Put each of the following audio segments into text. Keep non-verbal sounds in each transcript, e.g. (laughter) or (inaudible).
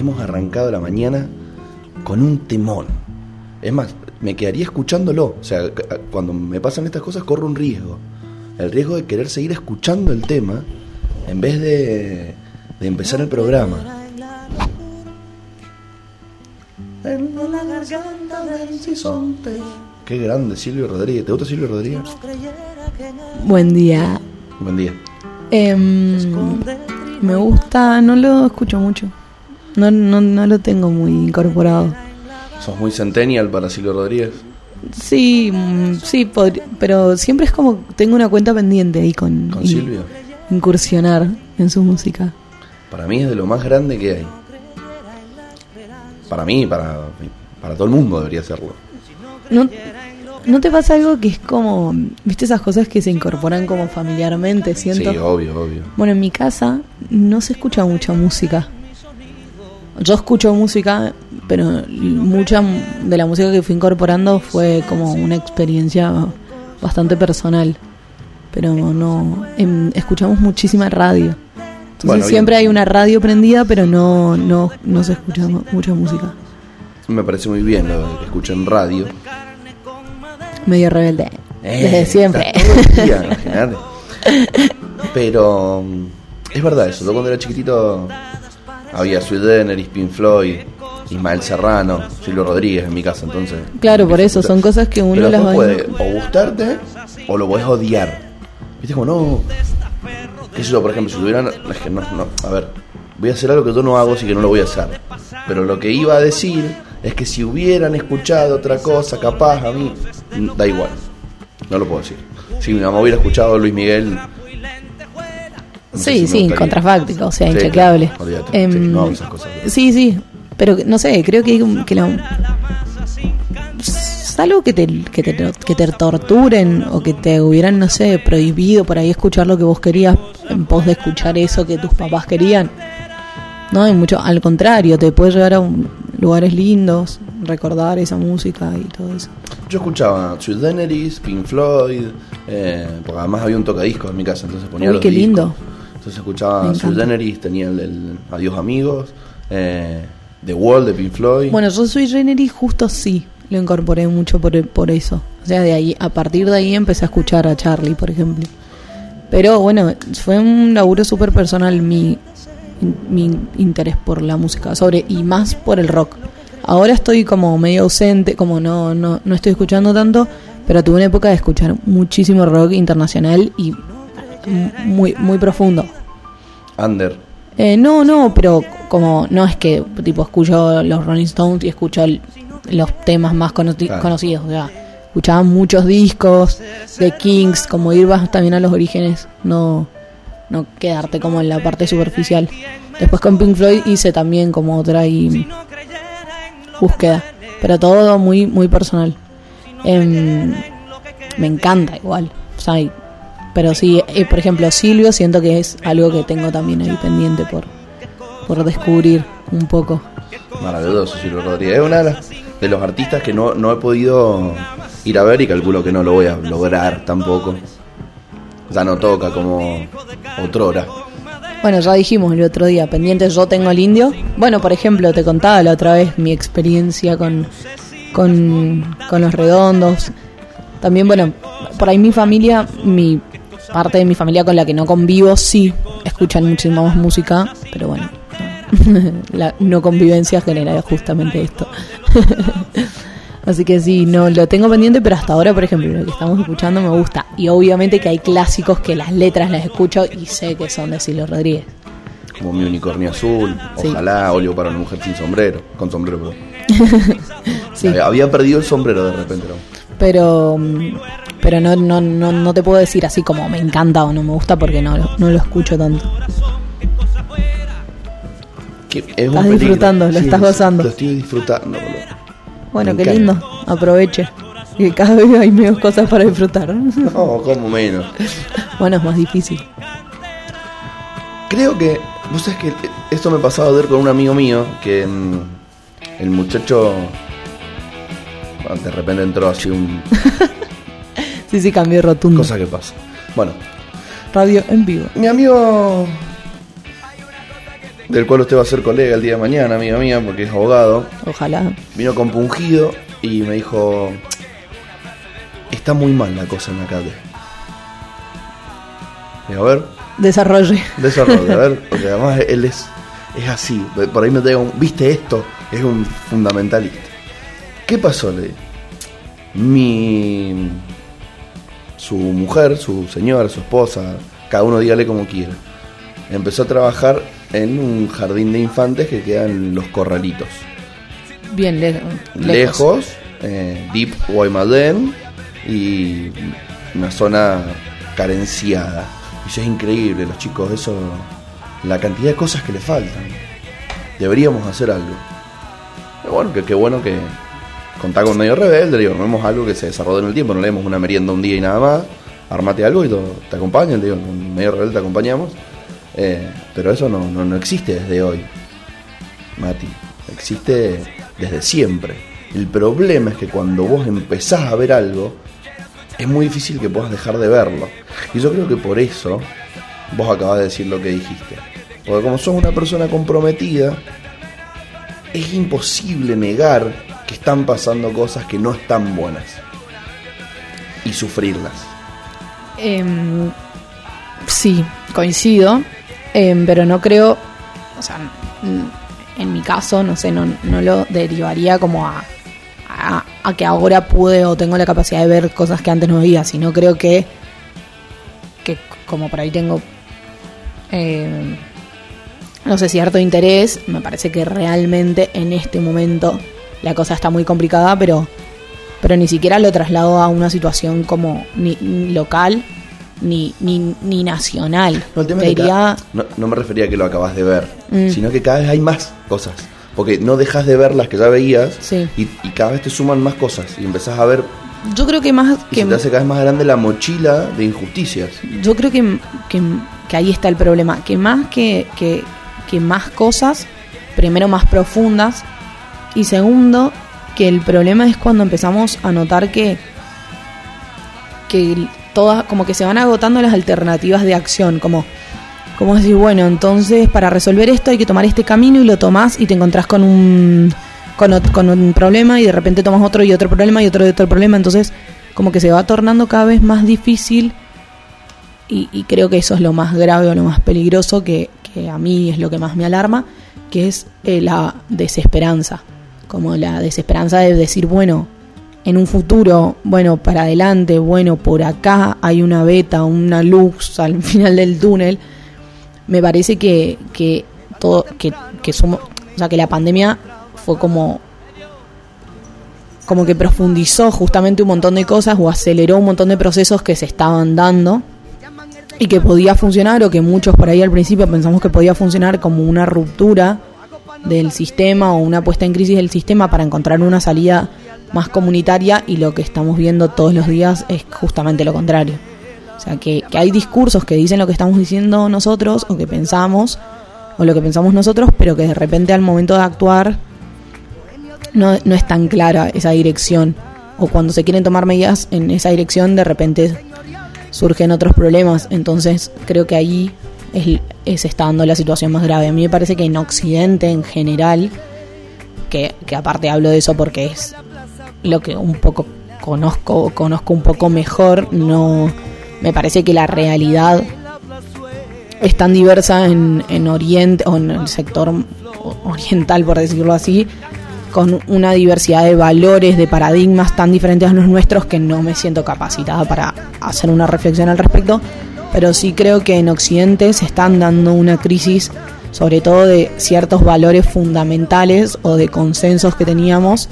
hemos arrancado la mañana con un temón. Es más, me quedaría escuchándolo. O sea, cuando me pasan estas cosas corro un riesgo. El riesgo de querer seguir escuchando el tema en vez de, de empezar el programa. En la garganta del bisonte. Qué grande Silvio Rodríguez. ¿Te gusta Silvio Rodríguez? Buen día. Buen día. Em, me gusta, no lo escucho mucho. No, no, no lo tengo muy incorporado. ¿Sos muy centennial para Silvio Rodríguez? Sí, sí, pero siempre es como tengo una cuenta pendiente ahí con, ¿Con in- Silvio? incursionar en su música. Para mí es de lo más grande que hay. Para mí, para, para todo el mundo debería serlo. ¿No, ¿No te pasa algo que es como, viste esas cosas que se incorporan como familiarmente, siento? Sí, obvio, obvio. Bueno, en mi casa no se escucha mucha música. Yo escucho música, pero mucha de la música que fui incorporando fue como una experiencia bastante personal. Pero no, em, escuchamos muchísima radio. Entonces Bueno, bien. siempre hay una radio prendida, pero no, no, no se escucha mu- mucha música. Me parece muy bien lo que escuchen radio. Medio rebelde. Desde Eh, siempre. día, imagínate. (laughs) Pero mm, es verdad eso. Yo cuando era chiquitito había Sweet Denner, Pink Floyd, Ismael Serrano, Silvio Rodríguez en mi casa. Entonces, Claro, por eso, son cosas que uno las va puede o gustarte o lo podés odiar. Viste como no. ¿Qué sé yo, por ejemplo, si tuvieran. Es que no, no. A ver, voy a hacer algo que yo no hago, así que no lo voy a hacer. Pero lo que iba a decir es que si hubieran escuchado otra cosa, capaz a mí, da igual. No lo puedo decir. Si mi mamá hubiera escuchado a Luis Miguel. No Sí, si sí, contrafáctico, o sea, Sí, inchequeable. claro, olvídate. Em, Sí, no hago esas cosas. sí, sí, pero no sé, creo que, que salvo que te, que, te, que te torturen o que te hubieran, no sé, prohibido por ahí escuchar lo que vos querías en pos de escuchar eso que tus papás querían. No, hay mucho, al contrario, te puede llevar a un- lugares lindos, recordar esa música y todo eso. Yo escuchaba Sweet Daenerys, Pink Floyd, eh, porque además había un tocadiscos en mi casa, entonces ponía Uy, los qué discos. lindo. Entonces escuchaba encanta. Daenerys, tenía el, el Adiós Amigos, eh, The Wall de Pink Floyd. Bueno, yo soy Rennery justo sí, lo incorporé mucho por, por eso. O sea, de ahí, a partir de ahí empecé a escuchar a Charlie, por ejemplo. Pero bueno, fue un laburo súper personal mi, mi interés por la música, sobre y más por el rock. Ahora estoy como medio ausente, como no, no, no estoy escuchando tanto, pero tuve una época de escuchar muchísimo rock internacional y muy, muy profundo. Under. Eh, no, no, pero como no es que tipo escucho los Rolling Stones y escucho el- los temas más cono- Claro. conocidos, o sea, escuchaba muchos discos de Kings, como ir más también a los orígenes, no no quedarte como en la parte superficial. Después con Pink Floyd hice también como otra y búsqueda, pero todo muy muy personal. Em, me encanta igual, o sea, y- pero sí, eh, por ejemplo, Silvio siento que es algo que tengo también ahí pendiente por, por descubrir un poco. Maravilloso, Silvio Rodríguez. Es una de, las- de los artistas que no, no he podido ir a ver y calculo que no lo voy a lograr tampoco. Ya no toca como otrora. Bueno, ya dijimos el otro día, pendiente yo tengo el indio. Bueno, por ejemplo, te contaba la otra vez mi experiencia con, con, con los redondos. También, bueno, por ahí mi familia, mi parte de mi familia con la que no convivo, sí, escuchan muchísima más música, pero bueno, (laughs) la no convivencia genera justamente esto. (laughs) Así que sí, no lo tengo pendiente, pero hasta ahora, por ejemplo, lo que estamos escuchando me gusta. Y obviamente que hay clásicos que las letras las escucho y sé que son de Silvio Rodríguez. Como mi unicornio azul, Sí. ojalá, óleo para una mujer sin sombrero, con sombrero, perdón. (laughs) Sí, Había- Había perdido el sombrero de repente. ¿no? Pero pero no, no, no, no te puedo decir así como me encanta o no me gusta porque no, lo- no lo escucho tanto. Que es un Estás disfrutando, lo estás gozando. Lo estoy disfrutando. boludo. Bueno, Me qué encanta. lindo, aproveche. Que cada vez hay menos cosas para disfrutar. (laughs) No, como menos. (laughs) bueno, es más difícil. Creo que, vos sabés que esto me pasaba a ver con un amigo mío, que mm, el muchacho de repente entró así un (laughs) Sí, sí, cambió rotundo. cosa que pasa. Bueno, Radio en vivo. mi amigo del cual usted va a ser colega el día de mañana, amiga mía, porque es abogado, Ojalá. vino compungido y me dijo, está muy mal la cosa en la calle. Digo, a ver, Desarrolle. desarrollo, a ver, (laughs) porque además él es, es así, por ahí me digo, ¿viste esto? Es un fundamentalista. ¿Qué pasó? Le digo. Mi... Su mujer, su señora, su esposa, cada uno dígale como quiera, empezó a trabajar en un jardín de infantes que queda en Los Corralitos. Bien le- lejos. lejos, eh, Deep Guaymallén y una zona carenciada. Y eso es increíble, los chicos, eso, la cantidad de cosas que le faltan. Deberíamos hacer algo. Pero bueno, que qué bueno que contar con medio rebelde, digo, no vemos algo que se desarrolle en el tiempo, no leemos una merienda un día y nada más, armate algo y todo, te acompañan, digo, con medio rebelde te acompañamos. Eh, pero eso no, no, no existe desde hoy. Mati. Existe desde siempre. El problema es que cuando vos empezás a ver algo, es muy difícil que puedas dejar de verlo. Y yo creo que por eso vos acabas de decir lo que dijiste. Porque como sos una persona comprometida, es imposible negar que están pasando cosas que no están buenas. Y sufrirlas. Em, sí, coincido, em, pero no creo, o sea, en mi caso, no sé, no, no lo derivaría como a, a, a que ahora pude o tengo la capacidad de ver cosas que antes no veía, sino creo que, que como por ahí tengo, em, no sé, cierto interés, me parece que realmente en este momento la cosa está muy complicada, pero pero ni siquiera lo traslado a una situación como ni, ni local ni, ni, ni nacional. No, el tema Te es que diría, cada- no, no me refería a que lo acabas de ver, Mm. sino que cada vez hay más cosas. Porque no dejas de ver las que ya veías Sí. y, y cada vez te suman más cosas y empezás a ver yo creo que más y que se te hace cada vez más grande la mochila de injusticias. yo creo que, que, que ahí está el problema, que más que, que, que más cosas, primero más profundas y segundo que el problema es cuando empezamos a notar que que todas como que se van agotando las alternativas de acción, como como decir, bueno, entonces para resolver esto hay que tomar este camino y lo tomás y te encontrás con un con, un problema y de repente tomas otro y otro problema y otro y otro problema, entonces como que se va tornando cada vez más difícil y, y creo que eso es lo más grave o lo más peligroso que, que a mí es lo que más me alarma, que es eh, la desesperanza, como la desesperanza de decir, bueno, en un futuro, bueno, para adelante, bueno, por acá hay una beta, una luz al (laughs) final del túnel, me parece que, que todo, que, que somos, o sea, que la pandemia fue como como que profundizó justamente un montón de cosas o aceleró un montón de procesos que se estaban dando y que podía funcionar o que muchos por ahí al principio pensamos que podía funcionar como una ruptura del sistema o una puesta en crisis del sistema para encontrar una salida más comunitaria y lo que estamos viendo todos los días es justamente lo contrario. O sea, que, que hay discursos que dicen lo que estamos diciendo nosotros o que pensamos o lo que pensamos nosotros, pero que de repente al momento de actuar no, no es tan clara esa dirección. O cuando se quieren tomar medidas en esa dirección, de repente surgen otros problemas. Entonces creo que ahí es, es está dando la situación más grave. A mí me parece que en Occidente en general, que, que aparte hablo de eso porque es lo que un poco conozco, conozco un poco mejor, no me parece que la realidad es tan diversa en, en Oriente o en el sector oriental, por decirlo así, con una diversidad de valores, de paradigmas tan diferentes a los nuestros que no me siento capacitada para hacer una reflexión al respecto, pero sí creo que en Occidente se están dando una crisis sobre todo de ciertos valores fundamentales o de consensos que teníamos,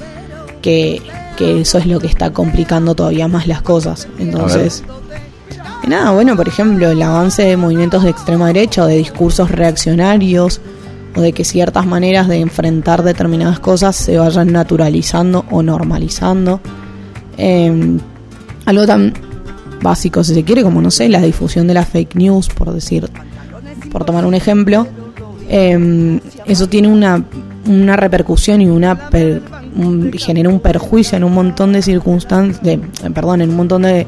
que, que eso es lo que está complicando todavía más las cosas. Entonces, que nada, bueno, por ejemplo, el avance de movimientos de extrema derecha o de discursos reaccionarios o de que ciertas maneras de enfrentar determinadas cosas se vayan naturalizando o normalizando. Eh, algo tan básico, si se quiere, como no sé, la difusión de la fake news, por decir, por tomar un ejemplo. Eh, eso tiene una, una repercusión y una per- genera un perjuicio en un montón de circunstancias, de, eh, perdón, en un montón de,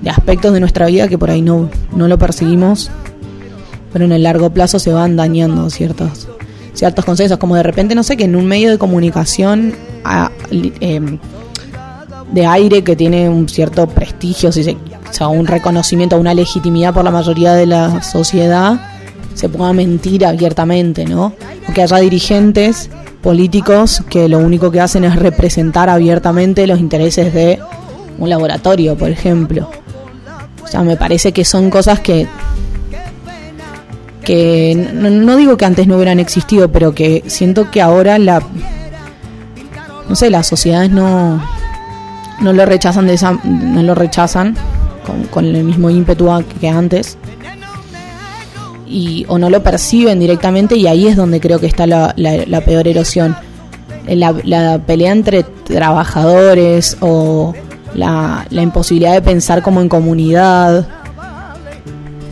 de aspectos de nuestra vida que por ahí no, no lo perseguimos pero en el largo plazo se van dañando ciertos, ciertos consensos, como de repente, no sé, que en un medio de comunicación em, de aire que tiene un cierto prestigio, si se, o sea, un reconocimiento, una legitimidad por la mayoría de la sociedad, se pueda mentir abiertamente, ¿no? O que haya dirigentes políticos que lo único que hacen es representar abiertamente los intereses de un laboratorio, por ejemplo. O sea, me parece que son cosas que que no, digo que antes no hubieran existido, pero que siento que ahora la no sé, las sociedades no no lo rechazan de esa, no lo rechazan con, con el mismo ímpetu que antes y, o no lo perciben directamente y ahí es donde creo que está la, la, peor erosión. La, la, pelea entre trabajadores o la, la imposibilidad de pensar como en comunidad.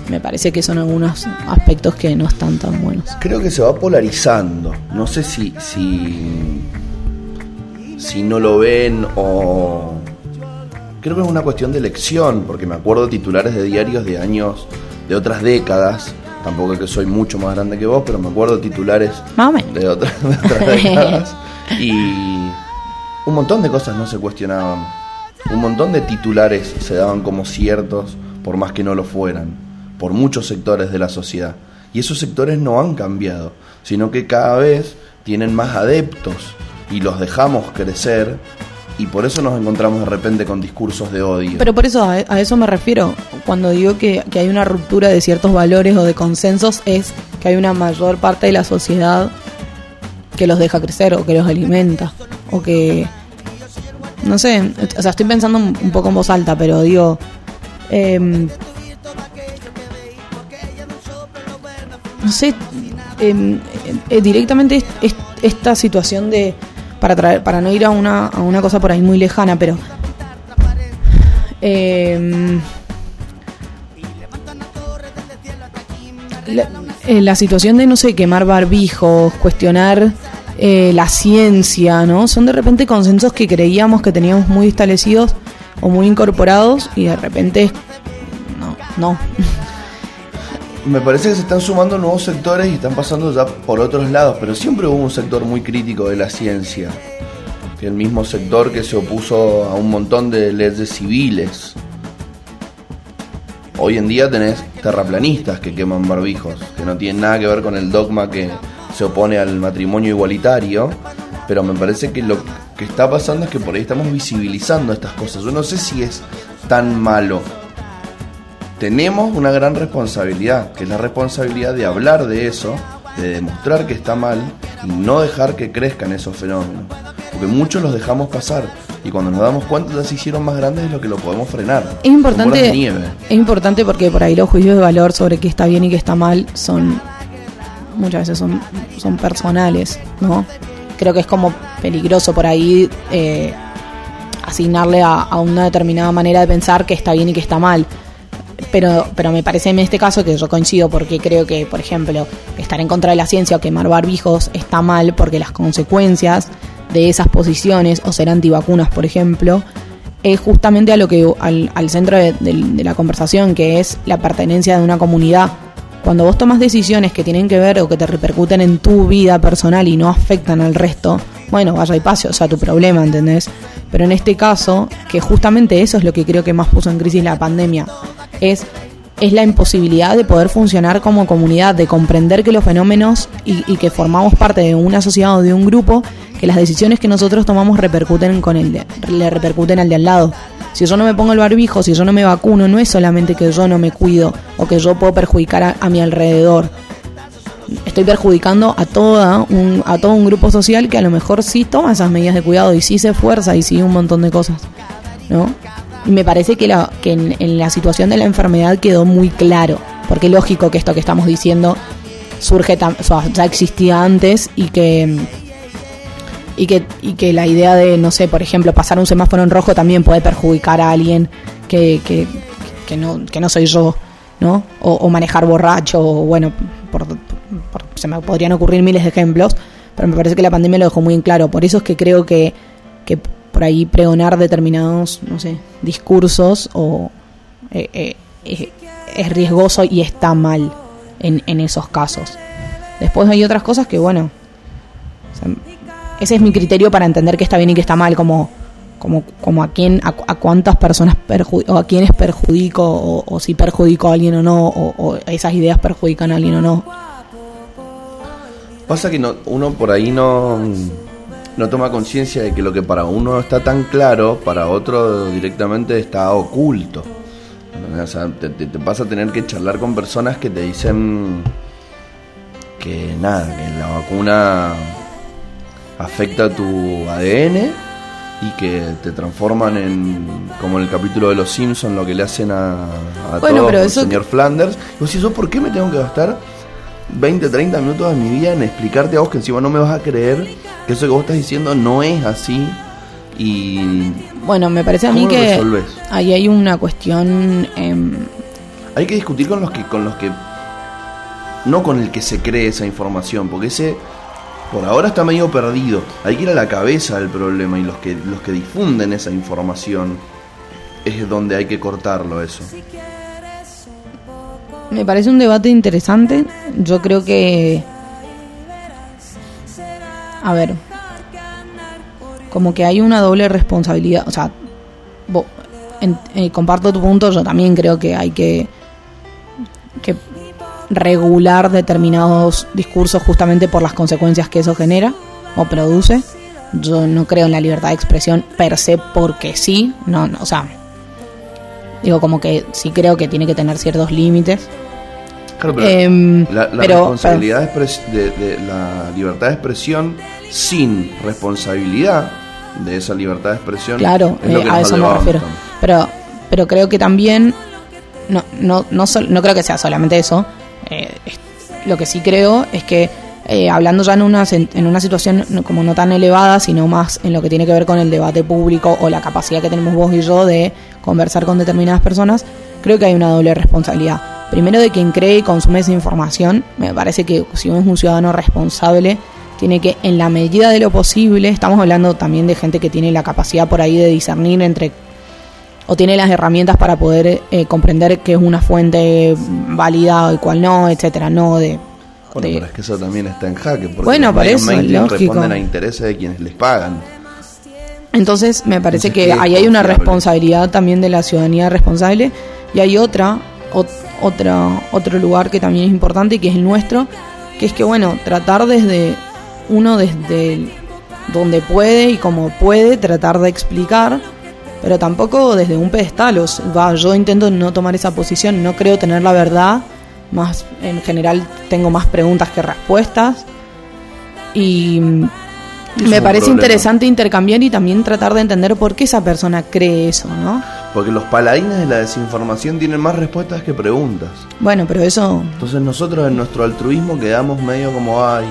Me parece que son algunos aspectos que no están tan buenos. Creo que se va polarizando. No sé si, si, si no lo ven o... Creo que es una cuestión de elección, porque me acuerdo titulares de diarios de años, de otras décadas, Tampoco es que soy mucho más grande que vos, pero me acuerdo titulares de, otras, (laughs) décadas. Y un montón de cosas no se cuestionaban. Un montón de titulares se daban como ciertos, por más que no lo fueran, por muchos sectores de la sociedad. Y esos sectores no han cambiado, sino que cada vez tienen más adeptos y los dejamos crecer y por eso nos encontramos de repente con discursos de odio. Pero por eso, a, eso me refiero. Cuando digo que, hay una ruptura de ciertos valores o de consensos, es que hay una mayor parte de la sociedad que los deja crecer o que los alimenta. O que. No sé, o sea, estoy pensando un poco en voz alta, pero digo. Em, no sé, em, eh, directamente esta situación de para traer, para no ir a una, a una cosa por ahí muy lejana, pero em, eh, la, situación de no sé quemar barbijos, cuestionar eh, la ciencia, ¿no? Son de repente consensos que creíamos que teníamos muy establecidos o muy incorporados y de repente no, no (laughs) me parece que se están sumando nuevos sectores y están pasando ya por otros lados, pero siempre hubo un sector muy crítico de la ciencia, el mismo sector que se opuso a un montón de leyes civiles. Hoy en día tenés terraplanistas que queman barbijos, que no tienen nada que ver con el dogma que se opone al matrimonio igualitario, pero me parece que lo que está pasando es que por ahí estamos visibilizando estas cosas. Yo no sé si es tan malo tenemos una gran responsabilidad, que es la responsabilidad de hablar de eso, de demostrar que está mal y no dejar que crezcan esos fenómenos. Porque muchos los dejamos pasar y cuando nos damos cuenta ya se hicieron más grandes de lo que lo podemos frenar. Es importante, es importante porque por ahí los juicios de valor sobre qué está bien y qué está mal son muchas veces son, son personales, ¿no? Creo que es como peligroso por ahí eh, asignarle a, a una determinada manera de pensar que está bien y que está mal pero, pero me parece en este caso que yo coincido porque creo que, por ejemplo, estar en contra de la ciencia o quemar barbijos está mal porque las consecuencias de esas posiciones o ser antivacunas, por ejemplo, es justamente a lo que al, centro de, la conversación, que es la pertenencia de una comunidad. Cuando vos tomas decisiones que tienen que ver o que te repercuten en tu vida personal y no afectan al resto, bueno, vaya y pase, o sea, tu problema, ¿entendés? Pero en este caso, que justamente eso es lo que creo que más puso en crisis la pandemia, es, es la imposibilidad de poder funcionar como comunidad, de comprender que los fenómenos y, que formamos parte de una sociedad o de un grupo, que las decisiones que nosotros tomamos repercuten con el le repercuten al de al lado. Si yo no me pongo el barbijo, si yo no me vacuno, no es solamente que yo no me cuido o que yo puedo perjudicar a, mi alrededor. Estoy perjudicando a, toda un, a todo un grupo social que a lo mejor sí toma esas medidas de cuidado y sí se esfuerza y sí un montón de cosas. ¿No? Y me parece que, que en, la situación de la enfermedad quedó muy claro, porque lógico que esto que estamos diciendo surge, ya existía antes y que, y que, y que la idea de, no sé, por ejemplo, pasar un semáforo en rojo también puede perjudicar a alguien que, que, que, no, que no soy yo, ¿no? O, manejar borracho, o bueno, por, se me podrían ocurrir miles de ejemplos, pero me parece que la pandemia lo dejó muy en claro. Por eso es que creo que, que por ahí pregonar determinados, no sé, discursos o eh, eh, es riesgoso y está mal. en, en esos casos. Después hay otras cosas que, bueno, ese es mi criterio para entender qué está bien y qué está mal, como, como, como a quién, a, a cuántas personas o a quiénes perjudico, o, o si perjudico a alguien o no, o, o esas ideas perjudican a alguien o no. Pasa que no, uno por ahí no, no toma conciencia de que lo que para uno está tan claro, para otro directamente está oculto. O sea, te, te- te pasa a tener que charlar con personas que te dicen que nada, que la vacuna afecta tu ADN y que te transforman en, como en el capítulo de Los Simpsons, lo que le hacen a, a Bueno, todos pero eso- señor Flanders. Y vos ¿yo por qué me tengo que gastar 20, 30 minutos de mi vida en explicarte a vos que encima no me vas a creer que eso que vos estás diciendo no es así? Y Bueno, me parece a mí ¿Cómo lo que resolvés? ahí hay una cuestión... em, hay que discutir con los que con los que no con el que se cree esa información, porque ese por ahora está medio perdido. Hay que ir a la cabeza del problema y los que los que difunden esa información es donde hay que cortarlo eso. Me parece un debate interesante. Yo creo que. A ver. Como que hay una doble responsabilidad. O sea, en- eh, comparto tu punto. Yo también creo que hay que. que regular determinados discursos justamente por las consecuencias que eso genera o produce. Yo no creo en la libertad de expresión per se porque sí. No, no o sea. Digo, como que sí creo que tiene que tener ciertos límites. Claro, pero Em, la, la pero- responsabilidad de, de- de la libertad de expresión sin responsabilidad de esa libertad de expresión Claro, es lo eh, a eso me refiero. Pero, pero creo que también, no, no, no, sol- no creo que sea solamente eso. Eh, es- lo que sí creo es que eh, hablando ya en una, en una situación como no tan elevada, sino más en lo que tiene que ver con el debate público o la capacidad que tenemos vos y yo de conversar con determinadas personas, creo que hay una doble responsabilidad. Primero de quien cree y consume esa información, me parece que si uno es un ciudadano responsable, tiene que, en la medida de lo posible, estamos hablando también de gente que tiene la capacidad por ahí de discernir entre o tiene las herramientas para poder eh, comprender qué es una fuente válida y cuál no, etcétera, no de, Bueno, de- pero es que eso también está en jaque, porque Bueno, por eso, responden a intereses de quienes les pagan. Entonces me parece Entonces, que ¿qué es ahí hay una responsabilidad también de la ciudadanía responsable y hay otra, ot- otra, otro lugar que también es importante y que es el nuestro, que es que bueno, tratar desde uno desde donde puede y como puede tratar de explicar, pero tampoco desde un pedestal. O sea, va, yo intento no tomar esa posición, no creo tener la verdad, más en general tengo más preguntas que respuestas y me parece problema. interesante intercambiar y también tratar de entender por qué esa persona cree eso, ¿no? Porque los paladines de la desinformación tienen más respuestas que preguntas. Bueno, pero eso, Entonces nosotros en nuestro altruismo quedamos medio como, ay,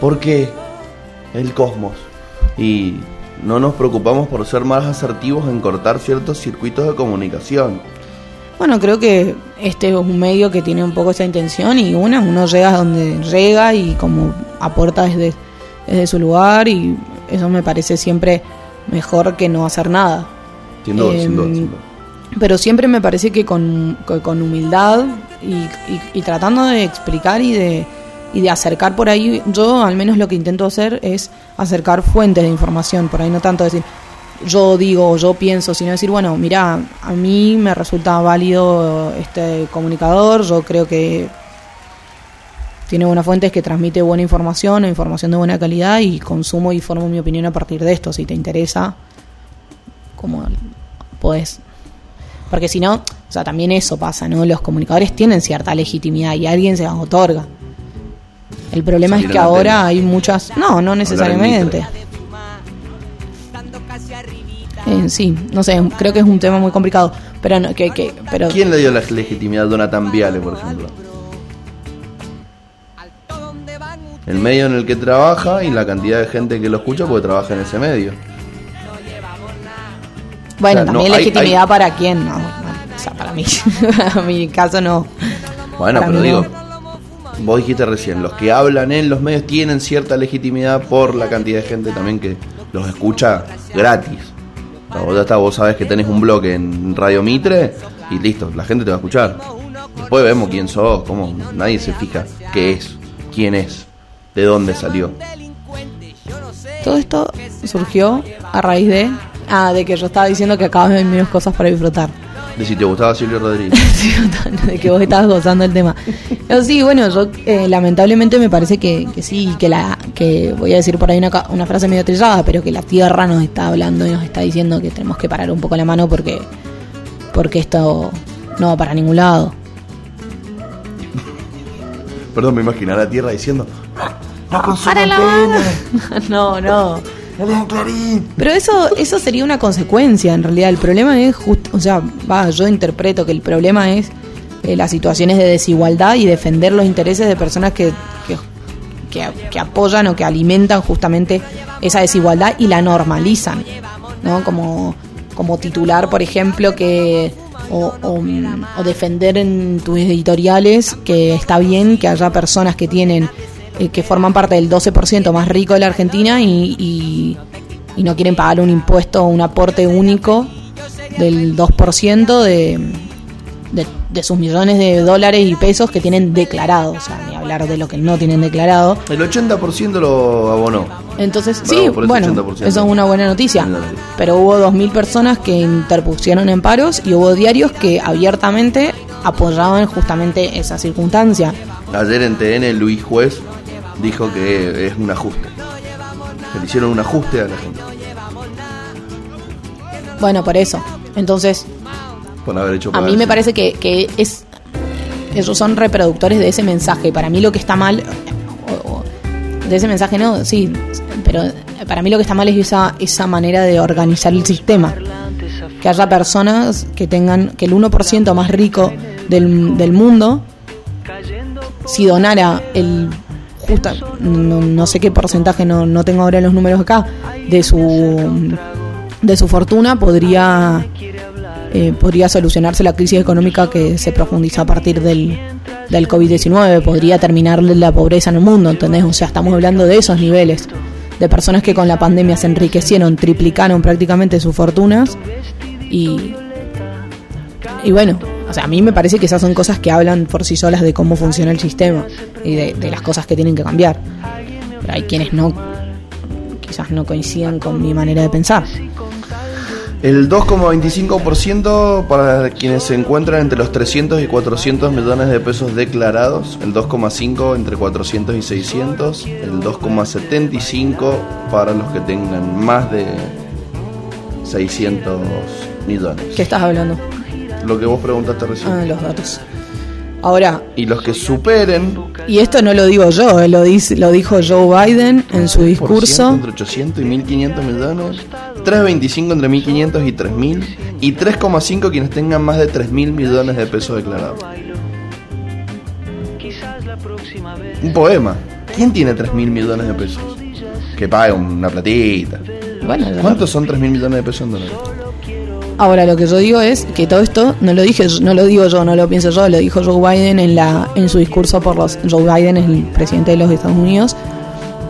¿por qué el cosmos? Y no nos preocupamos por ser más asertivos en cortar ciertos circuitos de comunicación. bueno, creo que este es un medio que tiene un poco esa intención y una, uno llega a donde llega y como aporta desde, desde su lugar y eso me parece siempre mejor que no hacer nada. Sin duda, sin duda, Em, sin duda. pero siempre me parece que con, con humildad y, y- y tratando de explicar y de, y de acercar por ahí, yo al menos lo que intento hacer es acercar fuentes de información, por ahí no tanto decir yo digo, yo pienso, sino decir, bueno, mira, a mí me resulta válido este comunicador, yo creo que tiene buenas fuentes que transmite buena información o información de buena calidad y consumo y formo mi opinión a partir de esto, si te interesa, como podés porque si no, o sea, también eso pasa, ¿no? Los comunicadores tienen cierta legitimidad y alguien se las otorga. El problema Salir es que ahora tele. hay muchas... No, no necesariamente. Eh, sí, no sé, creo que es un tema muy complicado. Pero, no, que, que, pero ¿Quién le dio la legitimidad a Donatan Viale, por ejemplo? El medio en el que trabaja y la cantidad de gente que lo escucha porque trabaja en ese medio. Bueno, o sea, no, también hay- legitimidad hay- para quién, no, no, o sea, para mí, (laughs) a mi caso no. Bueno, Para pero digo, vos dijiste recién, los que hablan en los medios tienen cierta legitimidad por la cantidad de gente también que los escucha gratis. O sea, vos ya está, vos sabés que tenés un blog en Radio Mitre y listo, la gente te va a escuchar. Después vemos quién sos, cómo nadie se fija qué es, quién es, de dónde salió. Todo esto surgió a raíz de. Ah, de que yo estaba diciendo que acabas de menos cosas para disfrutar. De si te gustaba Silvio Rodríguez. (laughs) Sí, de que vos estabas gozando el tema. Pero sí, bueno, yo eh, lamentablemente me parece que, que sí, que la que voy a decir por ahí una, una frase medio trillada, pero que la tierra nos está hablando y nos está diciendo que tenemos que parar un poco la mano porque porque esto no va para ningún lado. Perdón, me imagino a la tierra diciendo, no ¡Para consuman (laughs) no, no. Pero eso, eso sería una consecuencia, en realidad. El problema es, just- o sea, va, yo interpreto que el problema es eh, las situaciones de desigualdad y defender los intereses de personas que, que, que- apoyan o que alimentan justamente esa desigualdad y la normalizan, ¿no? Como, como titular, por ejemplo, que... O defender en tus editoriales que está bien que haya personas que tienen eh, que forman parte del 12% más rico de la Argentina y, y, y no quieren pagar un impuesto un aporte único del 2% de, de, de sus millones de dólares y pesos que tienen declarado, o sea, ni hablar de lo que no tienen declarado. El 80% lo abonó. Entonces, Bravo sí, bueno, 80%. eso es una buena noticia. Buena noticia. Pero hubo 2.000 personas que interpusieron en paros y hubo diarios que abiertamente apoyaban justamente esa circunstancia. Ayer en TN Luis Juez dijo que es un ajuste. Que le hicieron un ajuste a la gente Bueno, por eso. Entonces, por haber hecho A mí me parece que, que es ellos son reproductores de ese mensaje. Para mí lo que está mal, o- o- de ese mensaje no, sí, pero para mí lo que está mal es esa, esa manera de organizar el sistema. Que haya personas que tengan, que el 1% más rico del, del mundo, si donara el no, sé qué porcentaje, no, no tengo ahora los números acá, de su de su fortuna podría eh, podría solucionarse la crisis económica que se profundizó a partir del, del COVID-19, podría terminar la pobreza en el mundo, ¿entendés? O sea, estamos hablando de esos niveles, de personas que con la pandemia se enriquecieron, triplicaron prácticamente sus fortunas y, y bueno, o sea, a mí me parece que esas son cosas que hablan por sí solas de cómo funciona el sistema y de, de las cosas que tienen que cambiar. Pero hay quienes no, quizás no coincidan con mi manera de pensar. El 2,25% para quienes se encuentran entre los 300 y 400 millones de pesos declarados, el 2,5% entre 400 y 600, el 2,75% para los que tengan más de 600 millones. ¿Qué estás hablando? Lo que vos preguntaste recién. Ah, los datos. Ahora, Y los que superen y esto no lo digo yo, eh, lo, dice, lo dijo Joe Biden en su discurso. entre 800 y 1500 millones, 3,25 entre 1500 y 3000 y 3,5 quienes tengan más de 3000 millones de pesos declarados. Un poema. ¿Quién tiene 3000 millones de pesos? Que pague una platita. Bueno, ¿Cuántos son 3000 millones de pesos en dólares? Ahora lo que yo digo es que todo esto no lo dije, no lo digo yo, no lo pienso yo, lo dijo Joe Biden en la en su discurso por los Joe Biden es el presidente de los Estados Unidos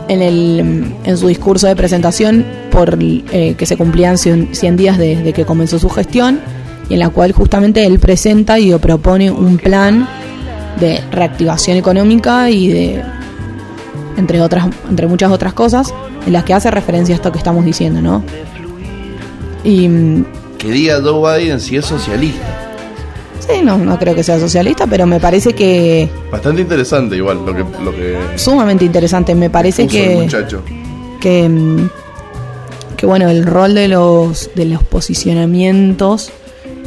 en el en su discurso de presentación por eh, que se cumplían 100, 100 días desde que comenzó su gestión y en la cual justamente él presenta y propone un plan de reactivación económica y de entre otras entre muchas otras cosas en las que hace referencia a esto que estamos diciendo, ¿no? Y Que diga Joe Biden si es socialista. sí, no, no creo que sea socialista, pero me parece que Bastante interesante igual lo que, lo que sumamente interesante. Me parece el que muchacho. que, mm, que bueno, el rol de los, de los posicionamientos,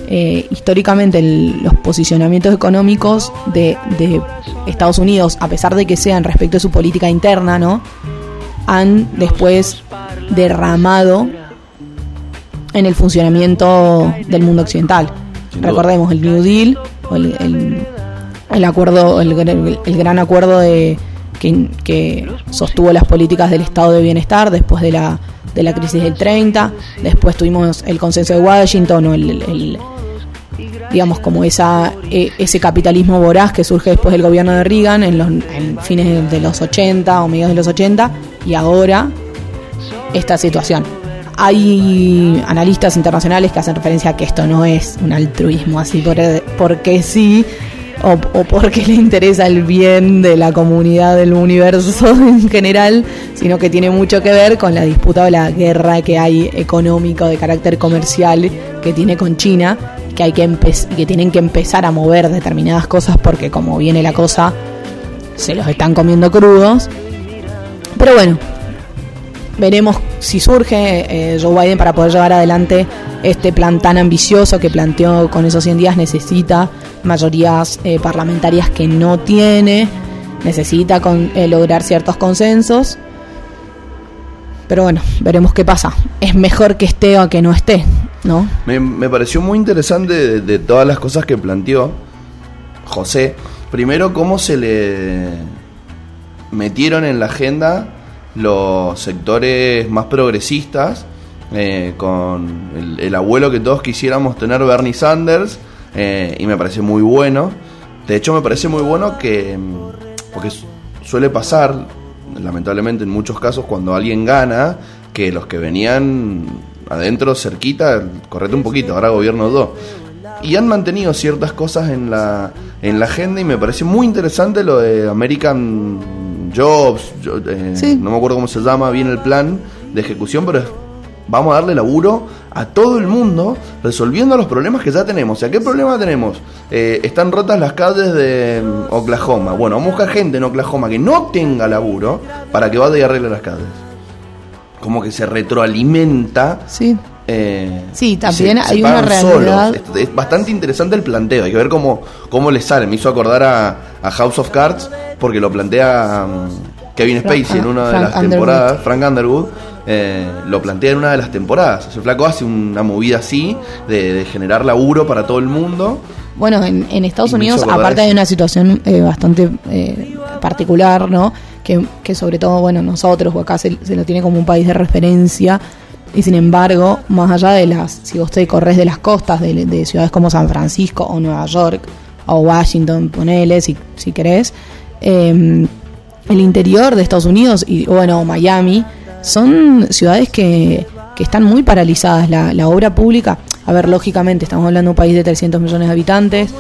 eh, históricamente el- los posicionamientos económicos de, de Estados Unidos, a pesar de que sean respecto a su política interna, ¿no? Han después derramado en el funcionamiento del mundo occidental. Recordemos el New Deal, el, el- el acuerdo, el, gran acuerdo de que, que sostuvo las políticas del estado de bienestar después de la, de la crisis del 30, después tuvimos el consenso de Washington o el, el- digamos como esa e- ese capitalismo voraz que surge después del gobierno de Reagan en los en fines de los 80 o mediados de los 80 y ahora esta situación. Hay analistas internacionales que hacen referencia a que esto no es un altruismo así por, porque sí, o, porque le interesa el bien de la comunidad del universo (laughs) en general, sino que tiene mucho que ver con la disputa o la guerra que hay económico de carácter comercial que tiene con China, que hay que y que tienen que empezar a mover determinadas cosas porque como viene la cosa se los están comiendo crudos. Pero bueno, veremos si surge eh, Joe Biden para poder llevar adelante este plan tan ambicioso que planteó con esos 100 días necesita mayorías eh, parlamentarias que no tiene, necesita con, eh, lograr ciertos consensos. Pero bueno, veremos qué pasa. Es mejor que esté o que no esté, ¿no? Me, pareció muy interesante de, todas las cosas que planteó José. Primero, cómo se le metieron en la agenda los sectores más progresistas, eh, con el, abuelo que todos quisiéramos tener, Bernie Sanders, eh, y me parece muy bueno. De hecho, me parece muy bueno que, mm, porque suele pasar, lamentablemente en muchos casos, cuando alguien gana, que los que venían adentro, cerquita, correte un poquito, ahora gobierno dos. Y han mantenido ciertas cosas en la, en la agenda y me parece muy interesante lo de American Jobs, eh, no me acuerdo cómo se llama bien el plan de ejecución, pero es vamos a darle laburo a todo el mundo resolviendo los problemas que ya tenemos. O sea, ¿qué problema tenemos? Eh, están rotas las calles de mm, Oklahoma. Bueno, vamos a buscar gente en Oklahoma que no tenga laburo para que vaya y arregle las calles. Como que se retroalimenta. Sí. Eh, sí, también hay una realidad. Es, bastante interesante el planteo. Hay que ver cómo, cómo le sale. Me hizo acordar a, House of Cards porque lo plantea mm, Kevin Spacey en una de las temporadas, Frank Underwood eh, lo plantea en una de las temporadas. El flaco hace una movida así, de, generar laburo para todo el mundo. Bueno, en, Estados Unidos, aparte hay una situación eh, bastante eh, particular, ¿no? Que, que, sobre todo, bueno, nosotros, o acá se, lo tiene como un país de referencia, y sin embargo, más allá de las, si vos te corres de las costas de, ciudades como San Francisco o Nueva York o Washington, ponele, si, si querés, el interior de Estados Unidos, y bueno, Miami, son ciudades que, que están muy paralizadas. La, obra pública, a ver, lógicamente, estamos hablando de un país de 300 millones de habitantes,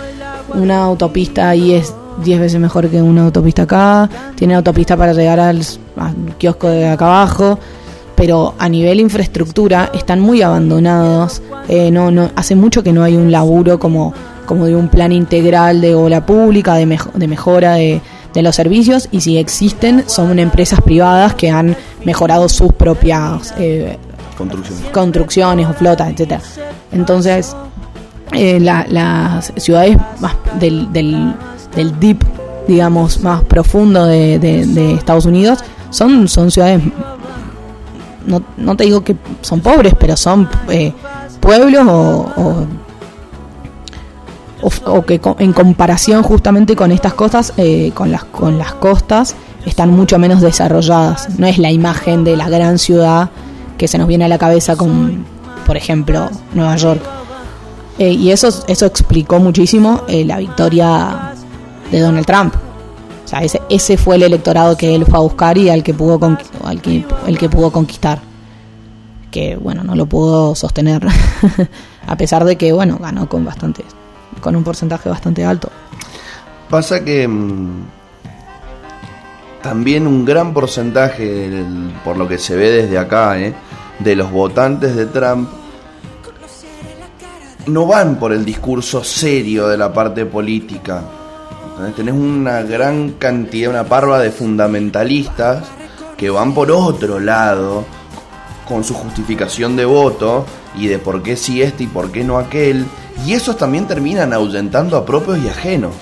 una autopista ahí es 10 veces mejor que una autopista acá, tiene autopista para llegar al, kiosco de acá abajo, pero a nivel infraestructura están muy abandonados, eh, no, no, hace mucho que no hay un laburo como, como de un plan integral de obra pública, de, de mejora de de los servicios y si existen son empresas privadas que han mejorado sus propias eh, construcciones. o flotas, etcétera. Entonces, eh, las ciudades más del, del, del, deep, digamos, más profundo de, de, Estados Unidos son, son ciudades, no, no, te digo que son pobres, pero son eh, pueblos o o, que en comparación justamente con estas cosas, eh, con, las, con las costas, están mucho menos desarrolladas. No es la imagen de la gran ciudad que se nos viene a la cabeza con, por ejemplo, Nueva York. Eh, y eso, eso explicó muchísimo eh, la victoria de Donald Trump. O sea, ese, ese fue el electorado que él fue a buscar y al que pudo, al que, el que pudo conquistar. Que, bueno, no lo pudo sostener. (laughs) a pesar de que, bueno, ganó con bastantes con un porcentaje bastante alto. Pasa que mm, también un gran porcentaje, por lo que se ve desde acá, eh, de los votantes de Trump no van por el discurso serio de la parte política. Tenés una gran cantidad, una parva de fundamentalistas que van por otro lado con su justificación de voto y de por qué sí este y por qué no aquel y esos también terminan ahuyentando a propios y ajenos.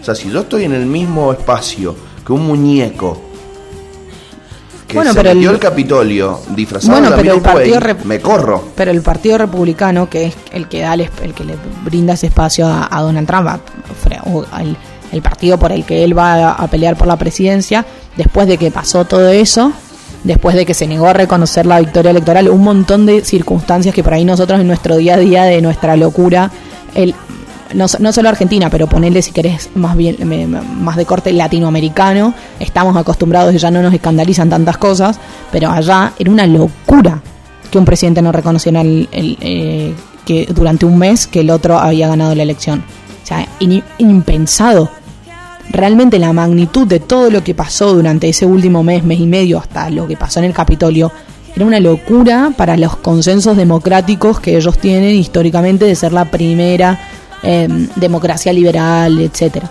O sea, si yo estoy en el mismo espacio que un muñeco que se pero metió el, Capitolio disfrazado bueno, pero el partido me corro. Pero el Partido Republicano, que es el que da el, que le brinda ese espacio a, Donald Trump, el partido por el que él va a pelear por la presidencia, después de que pasó todo eso, después de que se negó a reconocer la victoria electoral, un montón de circunstancias que por ahí nosotros en nuestro día a día de nuestra locura, el, no, no solo Argentina, pero ponerle si querés más bien más de corte latinoamericano, estamos acostumbrados y ya no nos escandalizan tantas cosas, pero allá era una locura que un presidente no reconociera el, eh, que durante un mes que el otro había ganado la elección. O sea, impensado. Realmente la magnitud de todo lo que pasó durante ese último mes, mes y medio, hasta lo que pasó en el Capitolio, era una locura para los consensos democráticos que ellos tienen históricamente de ser la primera em, democracia liberal, etcétera.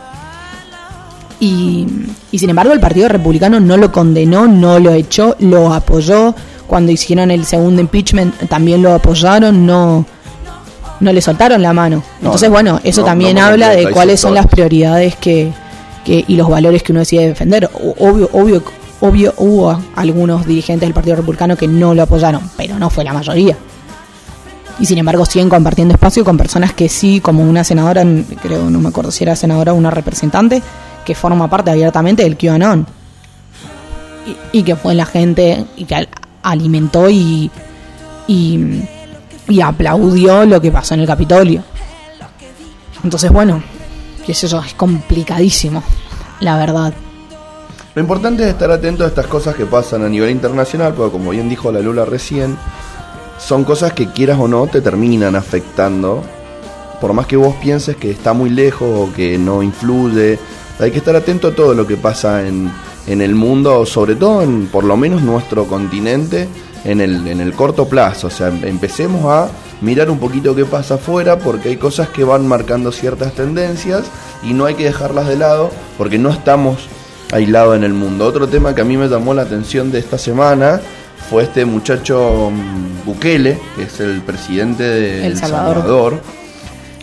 Y, y, sin embargo el Partido Republicano no lo condenó, no lo echó, lo apoyó. Cuando hicieron el segundo impeachment también lo apoyaron, no, no le soltaron la mano. Entonces, bueno, eso también habla de cuáles son las prioridades que, que, y los valores que uno decide defender. Obvio, obvio Obvio, hubo algunos dirigentes del Partido Republicano que no lo apoyaron, pero no fue la mayoría. Y sin embargo siguen compartiendo espacio con personas que sí, como una senadora, creo, no me acuerdo si era senadora o una representante, que forma parte abiertamente del QAnon. Y, y que fue la gente y que alimentó y, y, y aplaudió lo que pasó en el Capitolio. Entonces, bueno, qué es eso, es complicadísimo, la verdad. Lo importante es estar atento a estas cosas que pasan a nivel internacional, porque como bien dijo la Lula recién, son cosas que quieras o no te terminan afectando. Por más que vos pienses que está muy lejos o que no influye, hay que estar atento a todo lo que pasa en, en el mundo, sobre todo en por lo menos nuestro continente, en el, en el corto plazo. O sea, empecemos a mirar un poquito qué pasa afuera, porque hay cosas que van marcando ciertas tendencias y no hay que dejarlas de lado, porque no estamos aislado en el mundo. Otro tema que a mí me llamó la atención de esta semana fue este muchacho mm, Bukele, que es el presidente de El Salvador.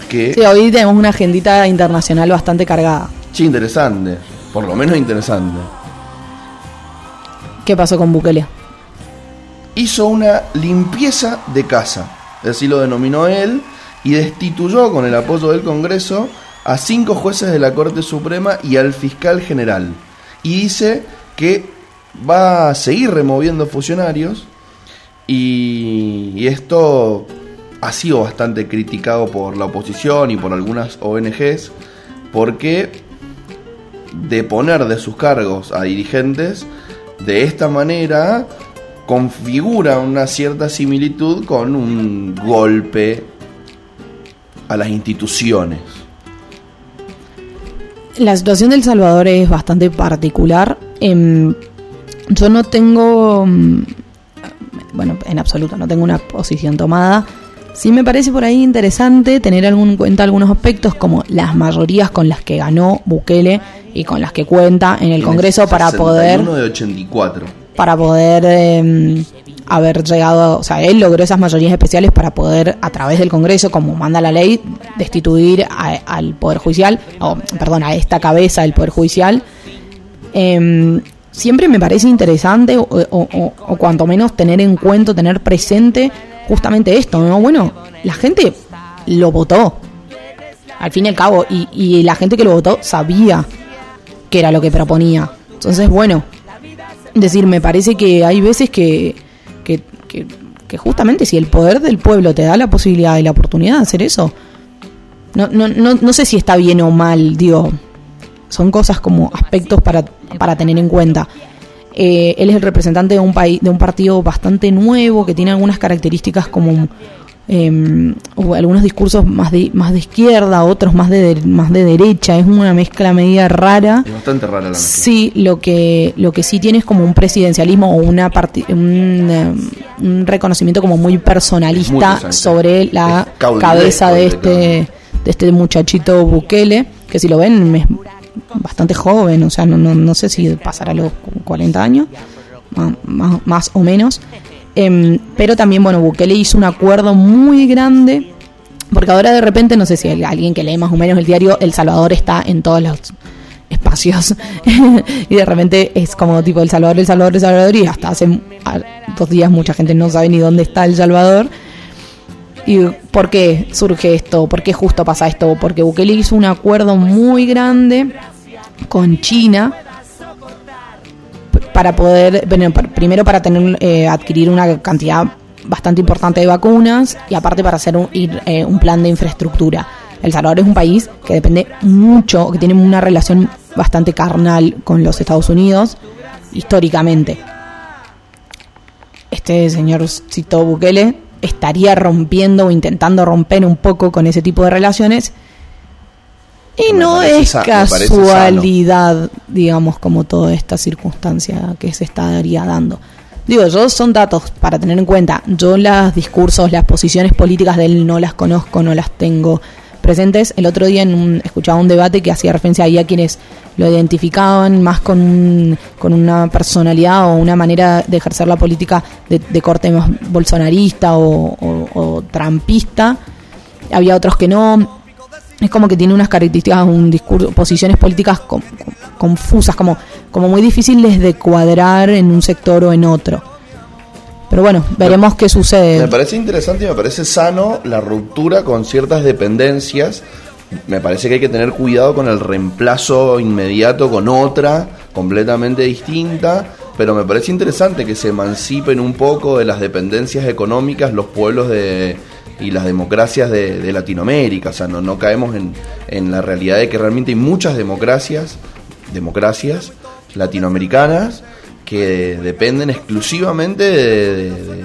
que sí, hoy tenemos una agendita internacional bastante cargada. Sí, interesante. Por lo menos interesante. ¿Qué pasó con Bukele? Hizo una limpieza de casa, así lo denominó él, y destituyó con el apoyo del Congreso a cinco jueces de la Corte Suprema y al fiscal general y dice que va a seguir removiendo funcionarios y, esto ha sido bastante criticado por la oposición y por algunas ONGs porque de poner de sus cargos a dirigentes de esta manera configura una cierta similitud con un golpe a las instituciones. La situación del Salvador es bastante particular. Em, yo no tengo, mm, bueno, en absoluto, no tengo una posición tomada. Sí me parece por ahí interesante tener en cuenta algunos aspectos como las mayorías con las que ganó Bukele y con las que cuenta en el Congreso para poder... de 84. Para poder em, haber llegado, o sea, él logró esas mayorías especiales para poder, a través del Congreso, como manda la ley, destituir al Poder Judicial, o perdón, a esta cabeza del Poder Judicial. Em, siempre me parece interesante, o, o, cuanto menos tener en cuenta, tener presente justamente esto, ¿no? Bueno, la gente lo votó, al fin y al cabo, y, y la gente que lo votó sabía que era lo que proponía. Entonces, bueno, decir, me parece que hay veces que que, justamente si el poder del pueblo te da la posibilidad y la oportunidad de hacer eso, no, no, no, no sé si está bien o mal, digo, son cosas como aspectos para, para tener en cuenta. Eh, él es el representante de un país, de un partido bastante nuevo que tiene algunas características como eh, algunos discursos más de más de izquierda, otros más de, más de derecha, es una mezcla media rara. Es bastante rara la mezcla. Sí, lo que lo que sí tiene es como un presidencialismo o una un, eh, un, reconocimiento como muy personalista sobre la cabeza de este de este muchachito Bukele, que si lo ven es bastante joven, o sea, no, no, no sé si pasará los 40 años, más, más o menos. Em, pero también, bueno, Bukele hizo un acuerdo muy grande, porque ahora de repente, no sé si alguien que lee más o menos el diario, El Salvador está en todos los espacios (laughs) y de repente es como tipo El Salvador, El Salvador, El Salvador y hasta hace dos días mucha gente no sabe ni dónde está El Salvador. ¿Y por qué surge esto? ¿Por qué justo pasa esto? Porque Bukele hizo un acuerdo muy grande con China para poder, bueno, primero para tener eh, adquirir una cantidad bastante importante de vacunas y aparte para hacer un, eh, un plan de infraestructura. El Salvador es un país que depende mucho, que tiene una relación bastante carnal con los Estados Unidos históricamente. Este señor Cito Bukele estaría rompiendo o intentando romper un poco con ese tipo de relaciones Y no es sa- casualidad, digamos, como toda esta circunstancia que se estaría dando. Digo, yo son datos para tener en cuenta. Yo los discursos, las posiciones políticas de él no las conozco, no las tengo presentes. El otro día en un- escuchaba un debate que hacía referencia ahí a quienes lo identificaban más con, un- con una personalidad o una manera de ejercer la política de, de corte más bolsonarista o, o- o trampista. Había otros que no. Es como que tiene unas características, un discurso, posiciones políticas con- con- confusas, como, como muy difíciles de cuadrar en un sector o en otro. Pero bueno, veremos qué sucede. Me parece interesante y me parece sano la ruptura con ciertas dependencias. Me parece que hay que tener cuidado con el reemplazo inmediato con otra completamente distinta, pero me parece interesante que se emancipen un poco de las dependencias económicas los pueblos de, y las democracias de, Latinoamérica. O sea, no, no caemos en, en la realidad de que realmente hay muchas democracias, democracias latinoamericanas que dependen exclusivamente de, de- de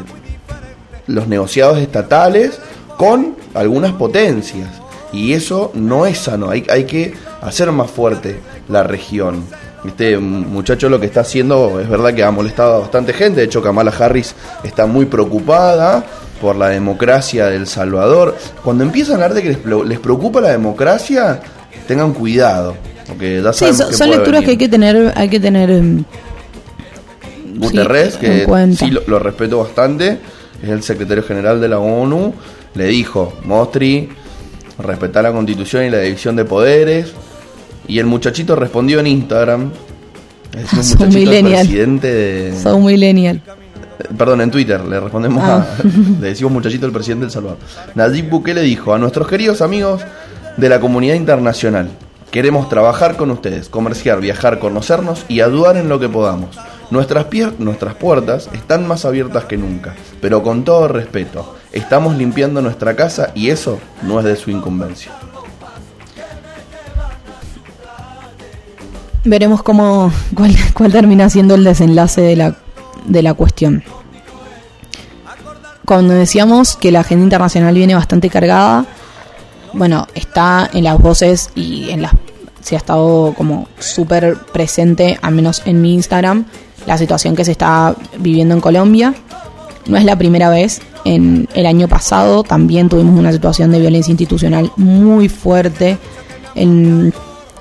los negociados estatales con algunas potencias. Y eso no es sano, hay, hay que hacer más fuerte la región. Este muchacho lo que está haciendo es verdad que ha molestado a bastante gente, de hecho Kamala Harris está muy preocupada por la democracia de El Salvador. Cuando empiezan a hablar de que les, preocupa la democracia, tengan cuidado, porque ya Sí, son, lecturas que hay que tener, hay que tener em, Guterres, Sí, que sí lo, lo respeto bastante, es el secretario general de la ONU, le dijo, Mostri, respetar la constitución y la división de poderes. Y el muchachito respondió en Instagram. Es un (laughs) Son muchachito millennial. presidente de... son millennial. Perdón, en Twitter le respondemos Ah. a. (laughs) Le decimos muchachito el presidente del Salvador. Nayib Bukele dijo a nuestros queridos amigos de la comunidad internacional: Queremos trabajar con ustedes, comerciar, viajar, conocernos y ayudar en lo que podamos. Nuestras, nuestras puertas están más abiertas que nunca, pero con todo respeto. Estamos limpiando nuestra casa y eso no es de su incumbencia. Veremos cómo cuál, cuál termina siendo el desenlace de la, de la cuestión. Cuando decíamos que la agenda internacional viene bastante cargada, bueno, está en las voces y en las se ha estado como súper presente, al menos en mi Instagram, la situación que se está viviendo en Colombia. No es la primera vez. En el año pasado también tuvimos una situación de violencia institucional muy fuerte. En,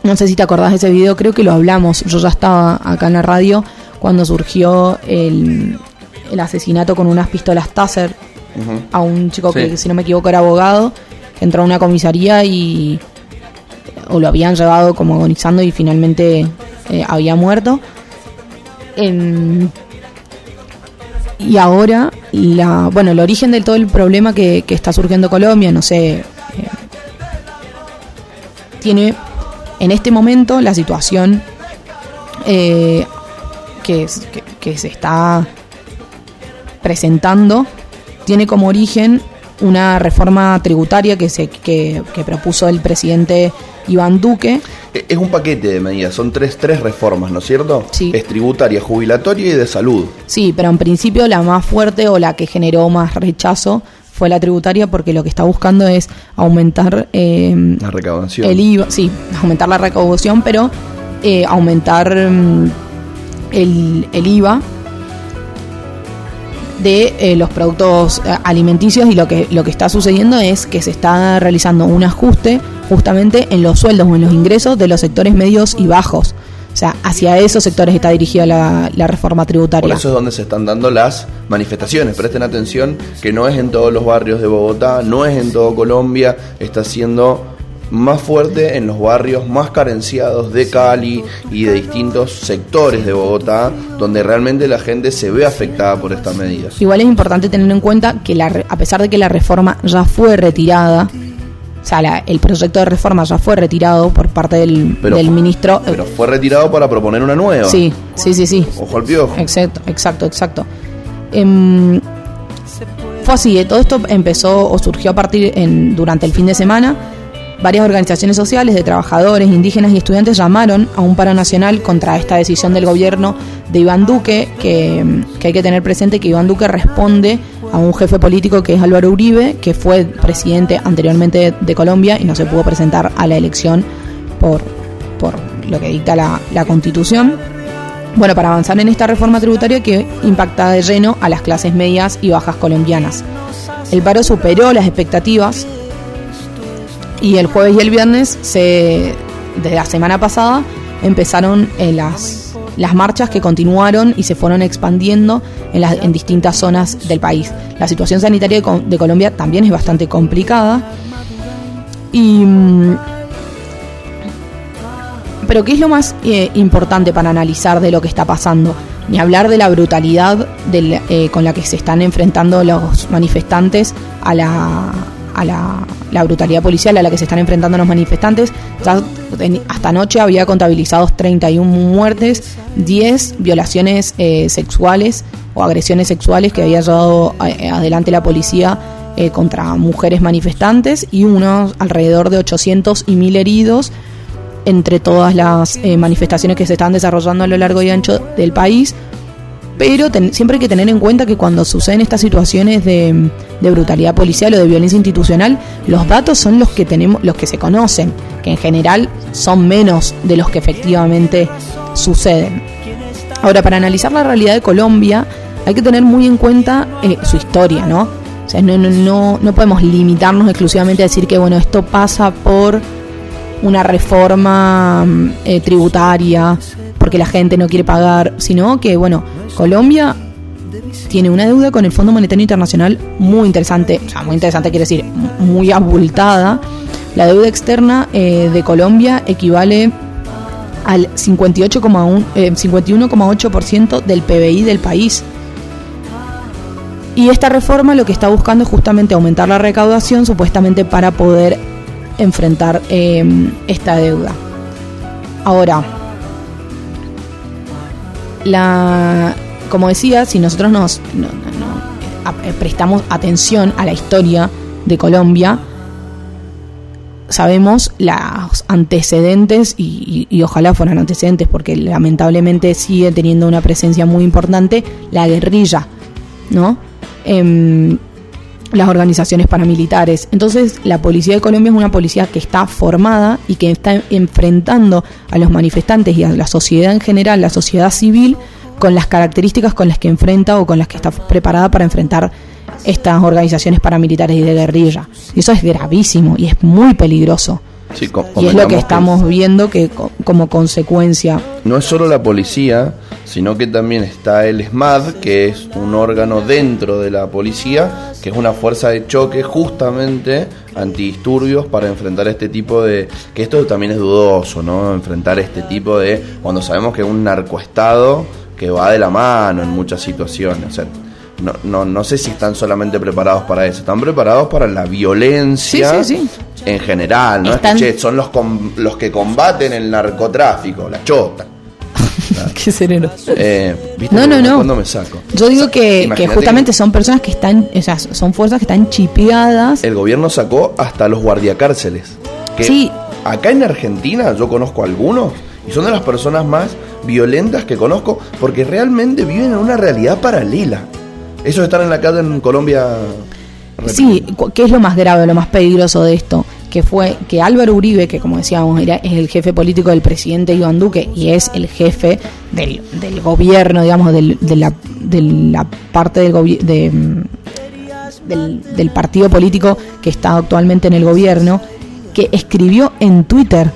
no sé si te acordás de ese video, creo que lo hablamos. Yo ya estaba acá en la radio cuando surgió el, el asesinato con unas pistolas Taser a un chico Sí. que, si no me equivoco, era abogado. que Entró a una comisaría y. o lo habían llevado como agonizando y finalmente eh, había muerto. En- y ahora, la, bueno, el origen de todo el problema que, que está surgiendo Colombia, no sé, eh, tiene en este momento la situación eh, que, que- que se está presentando, tiene como origen una reforma tributaria que, se, que, que propuso el presidente Iván Duque. E- Es un paquete de medidas, son tres, tres reformas, ¿no es cierto? Sí. Es tributaria, jubilatoria y de salud. Sí, pero en principio la más fuerte o la que generó más rechazo fue la tributaria porque lo que está buscando es aumentar eh, La recaudación. el IVA, sí, aumentar la recaudación, pero eh, aumentar mm, el, el IVA de eh, los productos eh, alimenticios y lo que lo que está sucediendo es que se está realizando un ajuste justamente en los sueldos o en los ingresos de los sectores medios y bajos. O sea, hacia esos sectores está dirigida la, reforma Por tributaria. eso es donde se están dando las manifestaciones. Presten atención que no es en todos los barrios de Bogotá, no es en todo Colombia, está siendo más fuerte en los barrios más carenciados de Cali y de distintos sectores de Bogotá, donde realmente la gente se ve afectada por estas medidas. Igual es importante tener en cuenta que la, a pesar de que la reforma ya fue retirada, o sea, la- el proyecto de reforma ya fue retirado por parte del, Pero- del ministro. eh, Pero fue retirado para proponer una nueva. sí, sí, sí, sí. Ojo al piojo. Exacto, exacto, exacto. Em, fue así, eh, todo esto empezó o surgió a partir en, durante el fin de semana. Varias organizaciones sociales de trabajadores, indígenas y estudiantes llamaron a un paro nacional contra esta decisión del gobierno de Iván Duque, que, que hay que tener presente que Iván Duque responde a un jefe político que es Álvaro Uribe, que fue presidente anteriormente de Colombia y no se pudo presentar a la elección por, por lo que dicta la, la Constitución. Bueno, para avanzar en esta reforma tributaria que impacta de lleno a las clases medias y bajas colombianas. El paro superó las expectativas y el jueves y el viernes, se, desde la semana pasada, empezaron eh, las, las marchas que continuaron y se fueron expandiendo en, las, en distintas zonas del país. La situación sanitaria de, de Colombia también es bastante complicada. Y, mm, pero ¿qué es lo más eh, importante para analizar de lo que está pasando? Ni hablar de la brutalidad eh, con la que se están enfrentando los manifestantes a la, a la, la, brutalidad policial a la que se están enfrentando los manifestantes. Hasta anoche había contabilizados 31 muertes, 10 violaciones eh, sexuales o agresiones sexuales que había llevado eh, adelante la policía eh, contra mujeres manifestantes y unos alrededor de 800 y 1000 heridos entre todas las eh, manifestaciones que se están desarrollando a lo largo y ancho del país. Pero ten, siempre hay que tener en cuenta que cuando suceden estas situaciones de, brutalidad policial o de violencia institucional, los datos son los que tenemos, los que se conocen, que en general son menos de los que efectivamente suceden. Ahora, para analizar la realidad de Colombia, hay que tener muy en cuenta eh, su historia, ¿no? O sea, no, no, no, no podemos limitarnos exclusivamente a decir que bueno, esto pasa por una reforma eh, tributaria porque la gente no quiere pagar, sino que, bueno, Colombia tiene una deuda con el Fondo Monetario Internacional muy interesante, o sea, muy interesante quiere decir muy abultada. La deuda externa eh, de Colombia equivale al 58,1 eh, 51,8% del PBI del país. Y esta reforma lo que está buscando es justamente aumentar la recaudación, supuestamente para poder enfrentar eh, esta deuda. Ahora, la, como decía, si nosotros nos no, no, prestamos atención a la historia de Colombia, sabemos los antecedentes y, y, y, ojalá fueran antecedentes porque lamentablemente sigue teniendo una presencia muy importante la guerrilla, ¿no? Eh, las organizaciones paramilitares. Entonces, la policía de Colombia es una policía que está formada y que está enfrentando a los manifestantes y a la sociedad en general, la sociedad civil, con las características con las que enfrenta o con las que está preparada para enfrentar estas organizaciones paramilitares y de guerrilla. Y eso es gravísimo y es muy peligroso. Sí, y es lo que estamos que viendo que como consecuencia. No es solo la policía, sino que también está el SMAD, que es un órgano dentro de la policía, que es una fuerza de choque justamente antidisturbios para enfrentar este tipo de... que esto también es dudoso, ¿no? Enfrentar este tipo de... cuando sabemos que es un narcoestado que va de la mano en muchas situaciones. O sea, no, no, no sé si están solamente preparados para eso, están preparados para la violencia sí, sí, sí. en general, ¿no? Están... Es que, che, son los, com los que combaten el narcotráfico, la chota. (laughs) Qué sereno. Eh, ¿viste no, no, no. Cuando me saco. Yo digo que, que justamente que... son personas que están, o sea, son fuerzas que están chipeadas. El gobierno sacó hasta los guardiacárceles. Que sí. Acá en Argentina yo conozco algunos y son de las personas más violentas que conozco porque realmente viven en una realidad paralela. Esos están en la calle en Colombia. Sí, ¿qué es lo más grave, lo más peligroso de esto? Que fue que Álvaro Uribe, que como decíamos, era, es el jefe político del presidente Iván Duque y es el jefe del, gobierno, digamos, del, de, la, parte de, del, del partido político que está actualmente en el gobierno, que escribió en Twitter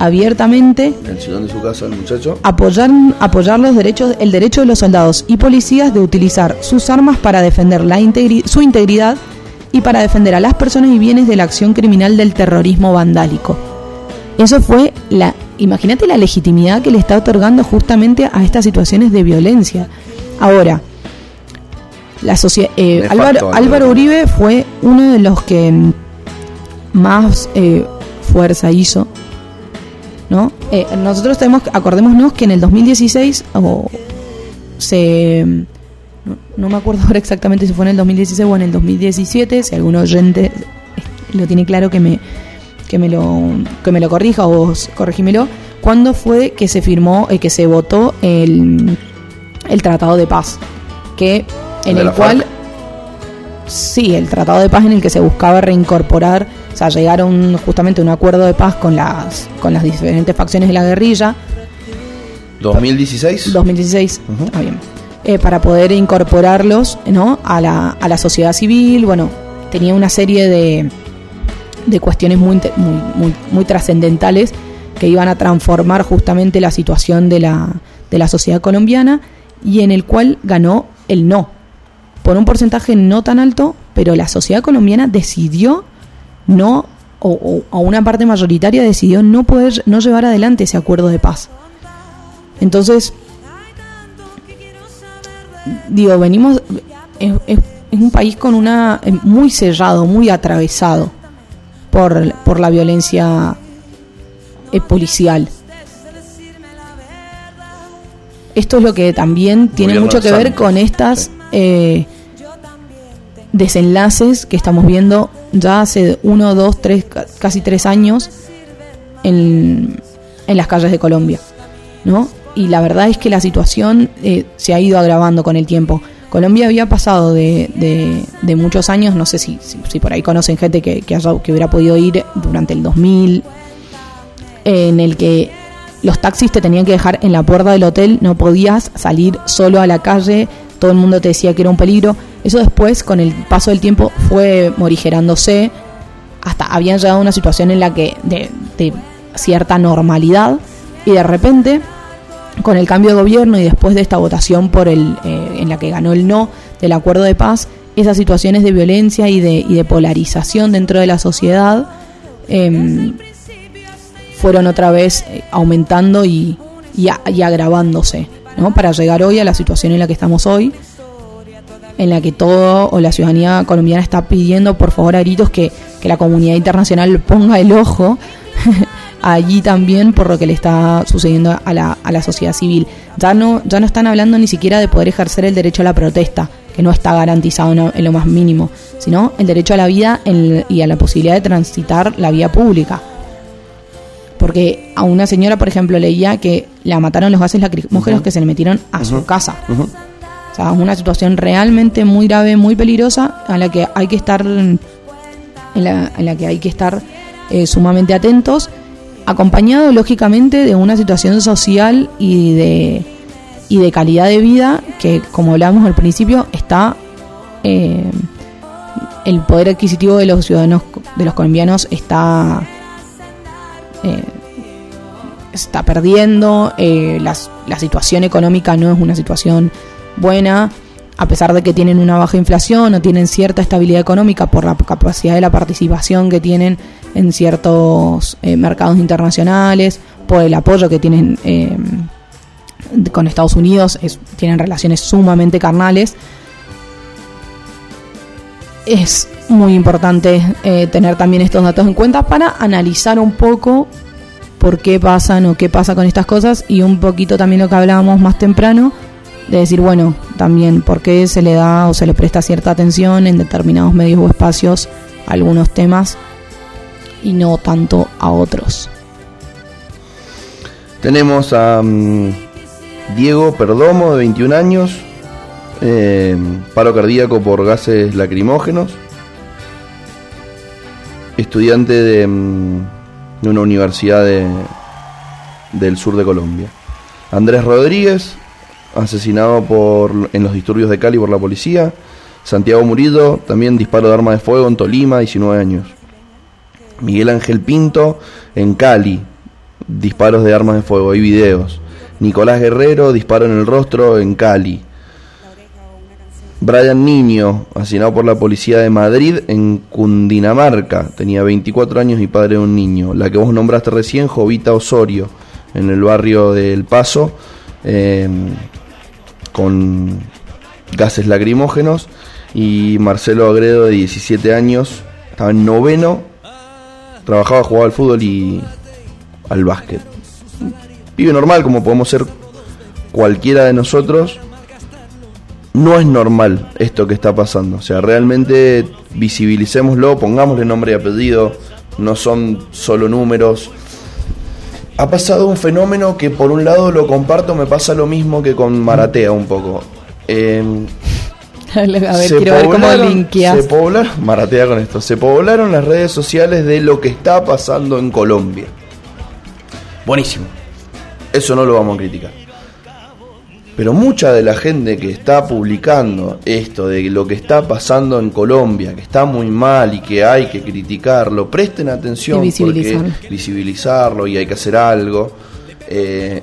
abiertamente de su casa el muchacho apoyar apoyar los derechos el derecho de los soldados y policías de utilizar sus armas para defender la integri su integridad y para defender a las personas y bienes de la acción criminal del terrorismo vandálico. Eso fue la imagínate la legitimidad que le está otorgando justamente a estas situaciones de violencia. Ahora, la eh, Álvaro, Álvaro Uribe fue uno de los que más eh, fuerza hizo ¿no? Eh, nosotros tenemos, acordémonos que en el 2016 oh, se no, no, me acuerdo ahora exactamente si fue en el 2016 o en el 2017, si algún oyente lo tiene claro que me que me lo que me lo corrija o vos corregímelo, ¿cuándo fue que se firmó eh, que se votó el, el tratado de paz? Que en el cual sí, el tratado de paz en el que se buscaba reincorporar, o sea, llegar a un, justamente a un acuerdo de paz con las, con las diferentes facciones de la guerrilla. ¿2016? 2016, está bien. Eh, para poder incorporarlos ¿no? a, la, a la sociedad civil, bueno, tenía una serie de, de cuestiones muy, muy, muy, muy trascendentales que iban a transformar justamente la situación de la, de la sociedad colombiana y en el cual ganó el no. Por un porcentaje no tan alto, pero la sociedad colombiana decidió no, o, a una parte mayoritaria decidió no poder, no llevar adelante ese acuerdo de paz. Entonces, digo, venimos, es, un país con una, muy cerrado, muy atravesado por, por la violencia eh, policial. Esto es lo que también tiene mucho que ver con estas eh, desenlaces que estamos viendo ya hace uno, dos, tres, casi tres años en, en las calles de Colombia, ¿no? Y la verdad es que la situación eh, se ha ido agravando con el tiempo. Colombia había pasado de, de, muchos años, no sé si, si, por ahí conocen gente que, que, que hubiera podido ir durante el 2000, en el que los taxis te tenían que dejar en la puerta del hotel, no podías salir solo a la calle, todo el mundo te decía que era un peligro. Eso después, con el paso del tiempo, fue morigerándose, hasta habían llegado a una situación en la que de, cierta normalidad, y de repente, con el cambio de gobierno y después de esta votación por el, eh, en la que ganó el no del acuerdo de paz, esas situaciones de violencia y de, y de polarización dentro de la sociedad em, fueron otra vez eh, aumentando y, y, agravándose, ¿no? Para llegar hoy a la situación en la que estamos hoy, en la que todo o la ciudadanía colombiana está pidiendo por favor a gritos que, que la comunidad internacional ponga el ojo (laughs) allí también por lo que le está sucediendo a la, a la sociedad civil. Ya no, ya no están hablando ni siquiera de poder ejercer el derecho a la protesta, que no está garantizado en lo más mínimo, sino el derecho a la vida y a la posibilidad de transitar la vía pública. Porque a una señora, por ejemplo, leía que la mataron los gases lacrimógenos que se le metieron a su casa. Una situación realmente muy grave, muy peligrosa, a la que hay que estar, en la, que hay que estar eh, sumamente atentos, acompañado lógicamente de una situación social y de, y de calidad de vida que, como hablábamos al principio, está eh, el poder adquisitivo de los ciudadanos, de los colombianos está eh, está perdiendo, eh, la situación económica no es una situación buena, a pesar de que tienen una baja inflación o tienen cierta estabilidad económica por la capacidad de la participación que tienen en ciertos eh, mercados internacionales, por el apoyo que tienen con Estados Unidos, tienen relaciones sumamente carnales. Es muy importante eh, tener también estos datos en cuenta para analizar un poco por qué pasan o qué pasa con estas cosas y un poquito también lo que hablábamos más temprano de decir, bueno, también por qué se le da o se le presta cierta atención en determinados medios o espacios a algunos temas y no tanto a otros. Tenemos a mm, Diego Perdomo, de 21 años, eh, paro cardíaco por gases lacrimógenos estudiante mm, de, una universidad de, del sur de Colombia. Andrés Rodríguez, asesinado por, en los disturbios de Cali por la policía. Santiago Murillo, también disparo de arma de fuego en Tolima, 19 años. Miguel Ángel Pinto, en Cali, disparos de armas de fuego, hay videos. Nicolás Guerrero, disparo en el rostro en Cali. Brian Niño, asesinado por la policía de Madrid en Cundinamarca. Tenía 24 años y padre de un niño. La que vos nombraste recién, Jovita Osorio, en el barrio del Paso, em, con gases lacrimógenos. Y Marcelo Agredo, de 17 años, estaba en noveno, trabajaba, jugaba al fútbol y al básquet. Vive normal, como podemos ser cualquiera de nosotros no es normal esto que está pasando. O sea, realmente visibilicémoslo, pongámosle nombre y apellido, no son solo números. Ha pasado un fenómeno que por un lado lo comparto, me pasa lo mismo que con Maratea un poco. Em, (laughs) A ver, se quiero ver cómo poblaron- linkeas. Se poblaron, maratea con esto, se poblaron las redes sociales de lo que está pasando en Colombia. Buenísimo. Eso no lo vamos a criticar. Pero mucha de la gente que está publicando esto de lo que está pasando en Colombia, que está muy mal y que hay que criticarlo, presten atención Y visibilizarlo. porque visibilizarlo y hay que hacer algo. Eh,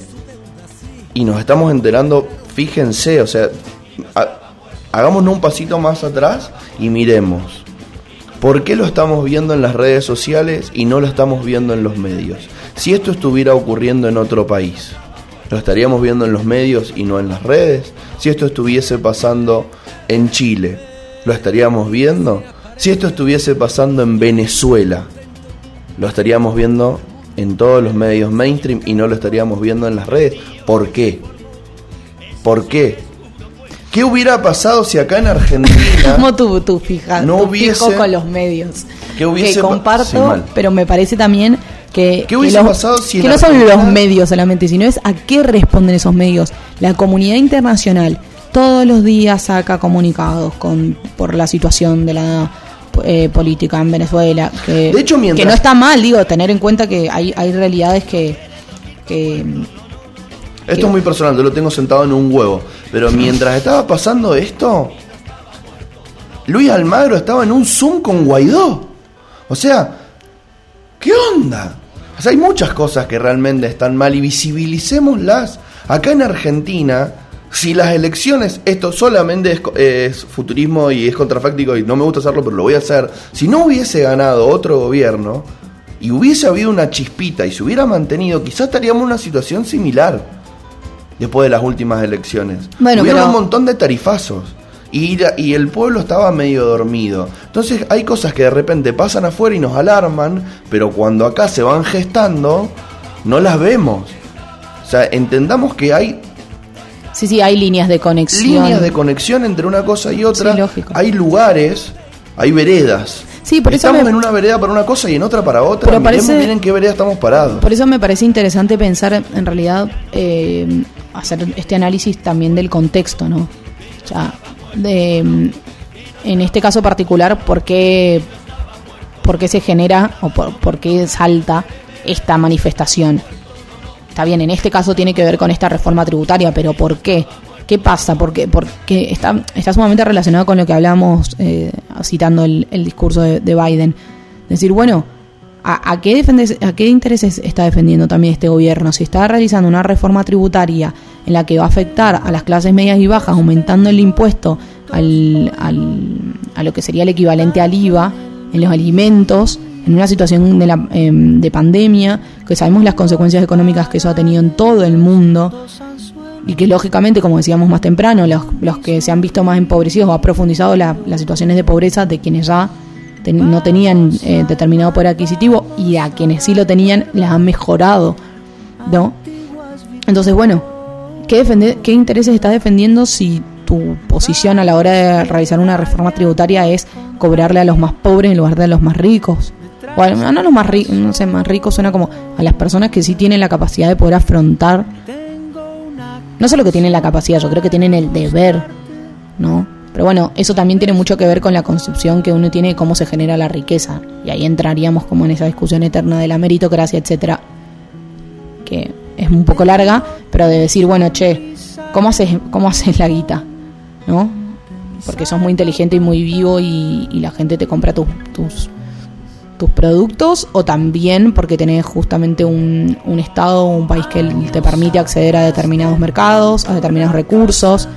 y nos estamos enterando, fíjense, o sea, ha- hagámonos un pasito más atrás y miremos. ¿Por qué lo estamos viendo en las redes sociales y no lo estamos viendo en los medios? Si esto estuviera ocurriendo en otro país, ¿lo estaríamos viendo en los medios y no en las redes? Si esto estuviese pasando en Chile, ¿lo estaríamos viendo? Si esto estuviese pasando en Venezuela, lo estaríamos viendo en todos los medios mainstream y no lo estaríamos viendo en las redes. ¿Por qué? ¿Por qué? ¿Qué hubiera pasado si acá en Argentina Como tú, tú fijas, No tú hubiese- fijo con los medios. ¿Qué hubiese que pa- comparto, Sí, pero me parece también que, ¿Qué hubiese que los- pasado si que en no son los medios solamente, sino es a qué responden esos medios. La comunidad internacional todos los días saca comunicados con por la situación de la eh, política en Venezuela. Que, De hecho, mientras- que no está mal, digo, tener en cuenta que hay, hay realidades que, que Esto es muy personal, yo lo tengo sentado en un huevo. Pero mientras estaba pasando esto, Luis Almagro estaba en un Zoom con Guaidó. O sea, ¿qué onda? O sea, hay muchas cosas que realmente están mal y visibilicémoslas. Acá en Argentina, si las elecciones, esto solamente es, es futurismo y es contrafáctico y no me gusta hacerlo, pero lo voy a hacer. Si no hubiese ganado otro gobierno y hubiese habido una chispita y se hubiera mantenido, quizás estaríamos en una situación similar después de las últimas elecciones. Bueno, Hubieron pero- un montón de tarifazos. Y, el pueblo estaba medio dormido. Entonces hay cosas que de repente pasan afuera y nos alarman, pero cuando acá se van gestando, no las vemos. O sea, entendamos que hay sí, sí, hay líneas de conexión. líneas de conexión entre una cosa y otra. Sí, lógico. Hay lugares, hay veredas. Sí, por eso Estamos me- en una vereda para una cosa y en otra para otra. Pero Miremos parece- bien en qué vereda estamos parados. Por eso me parece interesante pensar, en realidad, eh, hacer este análisis también del contexto, ¿no? O sea, de, en este caso particular, ¿por qué, por qué se genera o por, por qué salta esta manifestación? Está bien, en este caso tiene que ver con esta reforma tributaria, pero ¿por qué? ¿Qué pasa? Porque, porque está, está sumamente relacionado con lo que hablamos eh, citando el, el discurso de Biden. Decir, bueno, ¿a, a qué ¿a qué intereses está defendiendo también este gobierno? Si está realizando una reforma tributaria en la que va a afectar a las clases medias y bajas, aumentando el impuesto al, al- a lo que sería el equivalente al IVA en los alimentos, en una situación de, la, em, de pandemia, que sabemos las consecuencias económicas que eso ha tenido en todo el mundo, y que lógicamente, como decíamos más temprano, los, los que se han visto más empobrecidos o ha profundizado la- las situaciones de pobreza de quienes ya ten- no tenían eh, determinado poder adquisitivo y a quienes sí lo tenían las han mejorado, ¿no? Entonces, bueno, ¿qué, defende- ¿qué intereses estás defendiendo si tu posición a la hora de realizar una reforma tributaria es cobrarle a los más pobres en lugar de a los más ricos? O a, no a los más ricos, no sé, más ricos suena como a las personas que sí tienen la capacidad de poder afrontar no solo que tienen la capacidad, yo creo que tienen el deber, ¿no? Pero bueno, eso también tiene mucho que ver con la concepción que uno tiene de cómo se genera la riqueza. Y ahí entraríamos como en esa discusión eterna de la meritocracia, etcétera, que es un poco larga, pero de decir, bueno, che, ¿cómo haces, cómo haces la guita? ¿No? Porque sos muy inteligente y muy vivo y, y la gente te compra tus, tus, productos o también porque tenés justamente un, un estado un país que te permite acceder a determinados mercados, a determinados recursos.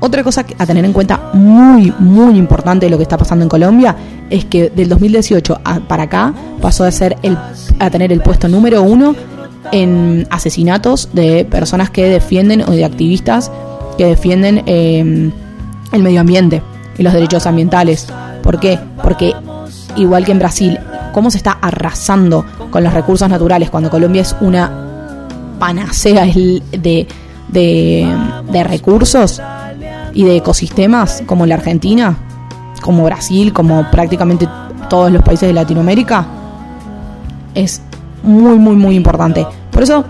Otra cosa a tener en cuenta muy, muy importante de lo que está pasando en Colombia es que del 2018 a- para acá pasó a, ser el, a tener el puesto número uno en asesinatos de personas que defienden o de activistas que defienden eh, el medio ambiente y los derechos ambientales. ¿Por qué? Porque igual que en Brasil, cómo se está arrasando con los recursos naturales cuando Colombia es una panacea de, de recursos y de ecosistemas como la Argentina, como Brasil, como prácticamente todos los países de Latinoamérica, es muy, muy, muy importante. Por eso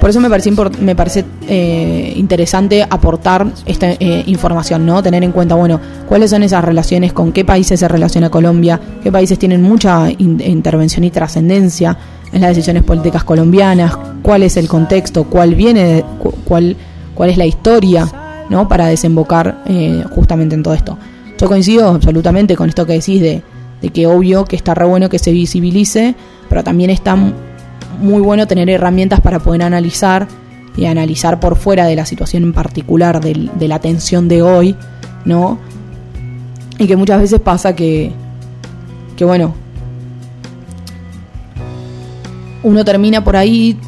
Por eso me parece, me parece eh, interesante aportar esta eh, información, ¿no? Tener en cuenta, bueno, cuáles son esas relaciones, con qué países se relaciona Colombia, qué países tienen mucha intervención y trascendencia en las decisiones políticas colombianas, cuál es el contexto, cuál viene, cuál, cuál es la historia, ¿no? Para desembocar eh, justamente en todo esto. Yo coincido absolutamente con esto que decís de, de que obvio que está re bueno que se visibilice, pero también está muy bueno tener herramientas para poder analizar y analizar por fuera de la situación en particular de, la tensión de hoy, ¿no? Y que muchas veces pasa que, que bueno, uno termina por ahí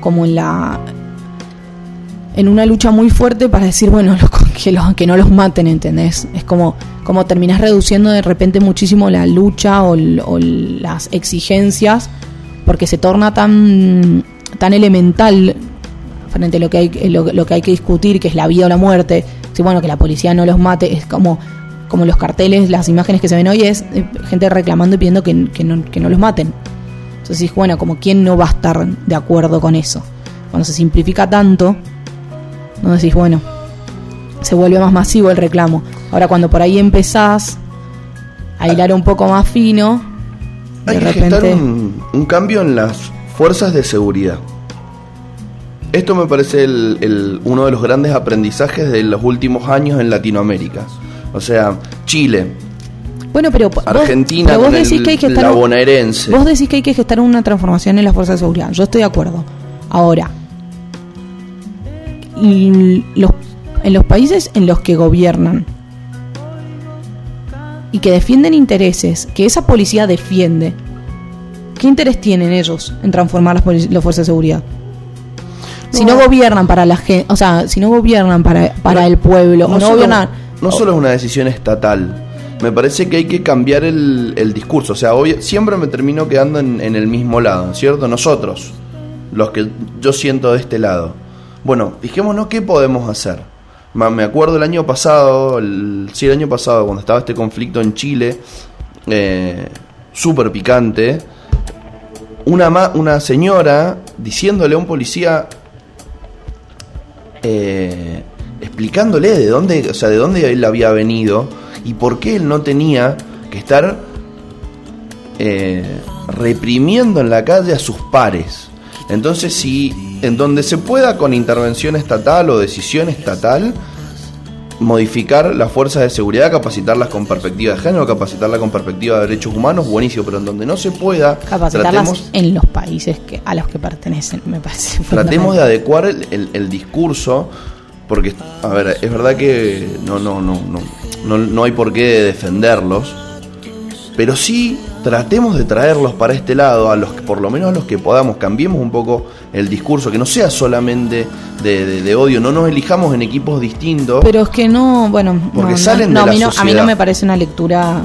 como en la en una lucha muy fuerte para decir, bueno, (laughs) que, que no los maten, ¿entendés? Es como, como terminás reduciendo de repente muchísimo la lucha o, las exigencias porque se torna tan, tan elemental frente a lo que, hay, lo, que hay que discutir, que es la vida o la muerte. Si bueno, que la policía no los mate, es como, como los carteles, las imágenes que se ven hoy, es eh, gente reclamando y pidiendo que, no, los maten. Entonces, bueno, como quién no va a estar de acuerdo con eso. Cuando se simplifica tanto, no decís, bueno, se vuelve más masivo el reclamo. Ahora, cuando por ahí empezás a hilar un poco más fino, hay que repente... un, cambio en las fuerzas de seguridad. Esto me parece el, uno de los grandes aprendizajes de los últimos años en Latinoamérica. O sea, Chile, bueno, pero Argentina, vos decís que hay que estar, bonaerense. Vos decís que hay que gestar una transformación en las fuerzas de seguridad. Yo estoy de acuerdo. Ahora, los, en los países en los que gobiernan y que defienden intereses que esa policía defiende, ¿qué interés tienen ellos en transformar las, las fuerzas de seguridad? Si no gobiernan para la gente, o sea, si no gobiernan para, para el pueblo, no, no gobiernan... No solo es una decisión estatal, me parece que hay que cambiar el, discurso. O sea, hoy siempre me termino quedando en, en, el mismo lado, ¿cierto? Nosotros, los que yo siento de este lado. Bueno, fijémonos qué podemos hacer. Me acuerdo el año pasado, el, sí, el año pasado, cuando estaba este conflicto en Chile, eh, súper picante, una, una señora diciéndole a un policía, eh, explicándole de dónde, o sea, de dónde él había venido y por qué él no tenía que estar eh, reprimiendo en la calle a sus pares. Entonces, si en donde se pueda con intervención estatal o decisión estatal, modificar las fuerzas de seguridad, capacitarlas con perspectiva de género, capacitarlas con perspectiva de derechos humanos, buenísimo, pero en donde no se pueda, capacitarlas en los países que, a los que pertenecen, me parece. Tratemos de adecuar el, el, discurso, porque, a ver, es verdad que no, no, no, no, no, no hay por qué defenderlos, pero sí tratemos de traerlos para este lado, a los que, por lo menos a los que podamos, cambiemos un poco el discurso, que no sea solamente de, odio, no nos elijamos en equipos distintos. Pero es que no, bueno, porque salen de a, mí no, a mí no me parece una lectura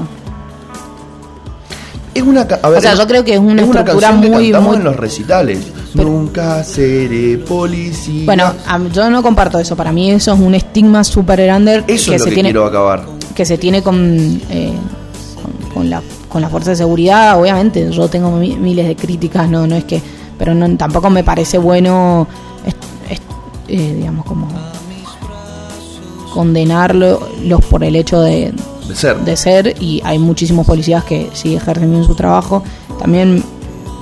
es una o sea yo creo que es una estructura muy muy en los recitales. Nunca seré policía. Bueno yo no comparto eso para mí eso es un estigma super grande eso que es lo se que tiene quiero acabar. que se tiene con, eh, con la con la fuerza de seguridad, obviamente, yo tengo miles de críticas, no, no es que, pero no, tampoco me parece bueno, eh, digamos, como condenarlos por el hecho de, ser. de ser, y hay muchísimos policías que sí ejercen bien su trabajo. También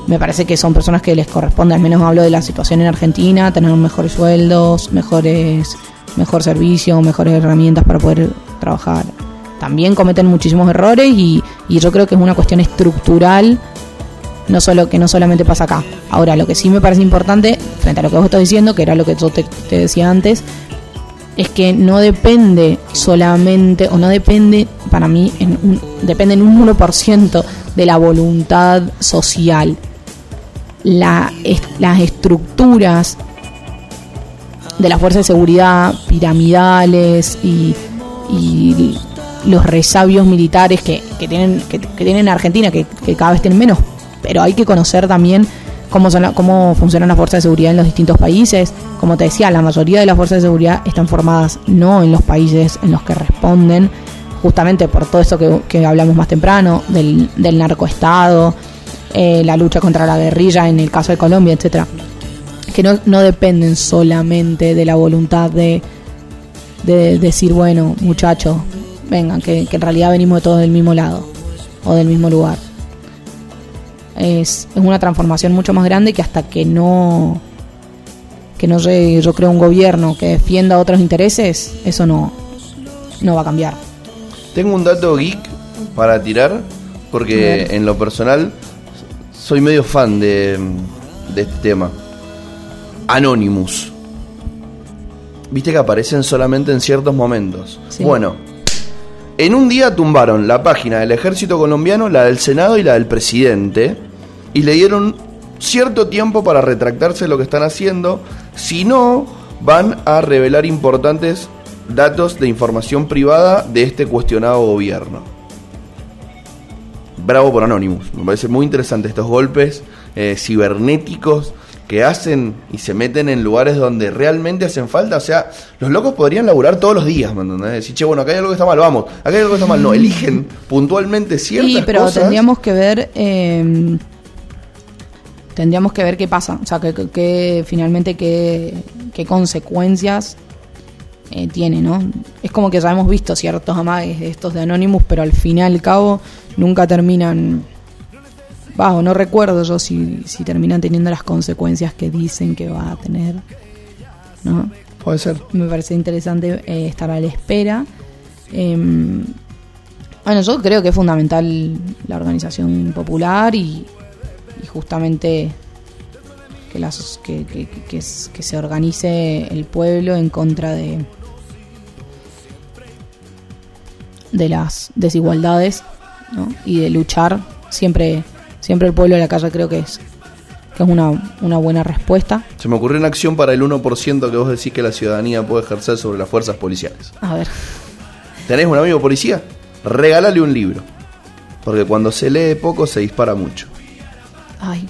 me parece que son personas que les corresponde, al menos hablo de la situación en Argentina, tener mejores sueldos, mejores, mejor servicio, mejores herramientas para poder trabajar también cometen muchísimos errores y, yo creo que es una cuestión estructural no solo que no solamente pasa acá. Ahora, lo que sí me parece importante, frente a lo que vos estás diciendo, que era lo que yo te, decía antes, es que no depende solamente, o no depende, para mí, depende en un 1% de la voluntad social. La, las estructuras de las fuerzas de seguridad piramidales y los resabios militares que, que tienen que, tienen Argentina, que, cada vez tienen menos, pero hay que conocer también cómo, son cómo funcionan las fuerzas de seguridad en los distintos países. Como te decía, la mayoría de las fuerzas de seguridad están formadas no en los países en los que responden, justamente por todo esto que, hablamos más temprano, del, del narcoestado, eh, la lucha contra la guerrilla en el caso de Colombia, etcétera que no, no dependen solamente de la voluntad de, de decir, bueno, muchachos, vengan, que, que en realidad venimos todos del mismo lado o del mismo lugar. Es, es una transformación mucho más grande que hasta que no que no sé, yo creo un gobierno que defienda otros intereses, eso no, no va a cambiar. Tengo un dato geek para tirar, porque en lo personal soy medio fan de, de este tema. Anonymous. Viste que aparecen solamente en ciertos momentos. Sí. Bueno, en un día tumbaron la página del ejército colombiano, la del Senado y la del presidente, y le dieron cierto tiempo para retractarse de lo que están haciendo, si no, van a revelar importantes datos de información privada de este cuestionado gobierno. Bravo por Anonymous, me parece muy interesante estos golpes eh, cibernéticos que hacen y se meten en lugares donde realmente hacen falta. O sea, los locos podrían laburar todos los días, ¿me entendés? Decir, che, bueno, acá hay algo que está mal, vamos, acá hay algo que está mal. No, eligen puntualmente ciertas Sí, pero cosas. tendríamos que ver. eh, tendríamos que ver qué pasa. O sea, que, que- que finalmente qué, qué consecuencias eh, tiene, ¿no? Es como que ya hemos visto ciertos amagues de estos de Anonymous, pero al fin y al cabo nunca terminan. Bajo, no recuerdo yo si, si terminan teniendo las consecuencias que dicen que va a tener. ¿No? Puede ser. me parece interesante eh, estar a la espera. Eh, bueno, yo creo que es fundamental la organización popular y, y justamente que, las, que, que- que- que s- que se organice el pueblo en contra de, de las desigualdades ¿no? y de luchar. Siempre, siempre el pueblo de la calle creo que es, que es una, una buena respuesta. Se me ocurrió una acción para el 1% que vos decís que la ciudadanía puede ejercer sobre las fuerzas policiales. A ver. ¿Tenés un amigo policía? Regálale un libro. Porque cuando se lee poco se dispara mucho. Ay,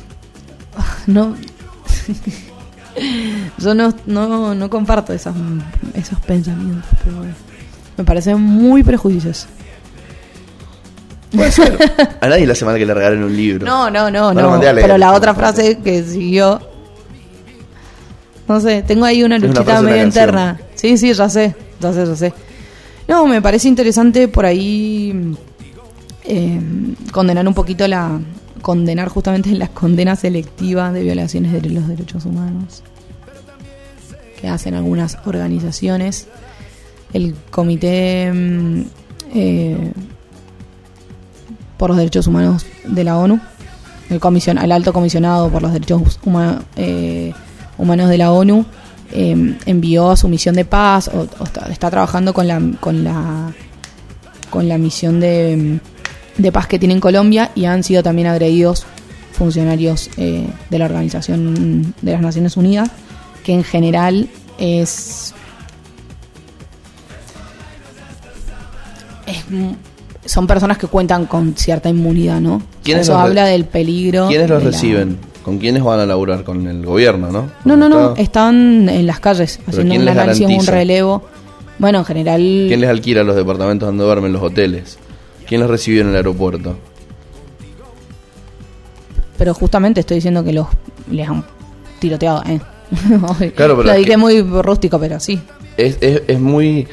(laughs) no. (laughs) Yo no, no, no comparto esas, esos pensamientos, pero bueno. Me parecen muy prejuiciosos. Puede ser. A nadie le hace mal que le regalen un libro. No, no, no, no. leer, Pero la otra frase que siguió. No sé, tengo ahí una luchita medio interna. Sí, sí, ya sé, ya sé, ya sé. No, me parece interesante por ahí eh, condenar un poquito la. condenar justamente la condena selectiva de violaciones de los derechos humanos que hacen algunas organizaciones. El Comité mm, eh, por los Derechos Humanos de la ONU, el, comision, el Alto Comisionado por los Derechos Huma- eh, Humanos de la ONU, eh, envió a su misión de paz, o, está, trabajando con la, con la, con la misión de, de paz que tiene en Colombia y han sido también agredidos funcionarios eh, de la Organización de las Naciones Unidas, que en general es es son personas que cuentan con cierta inmunidad, ¿no? ¿Quiénes Eso habla del peligro. ¿Quiénes los de la- reciben? ¿Con quiénes van a laburar? Con el gobierno, ¿no? No, no, no, Está- están en las calles haciendo ¿quién un les análisis, un garantiza? relevo. Bueno, en general, ¿Quién les alquila los departamentos donde duermen los hoteles? ¿Quién los recibió en el aeropuerto? pero justamente estoy diciendo que los les han tiroteado, ¿eh? (laughs) Claro, pero Lo es dije que- muy rústico, pero sí. Es, es, es muy...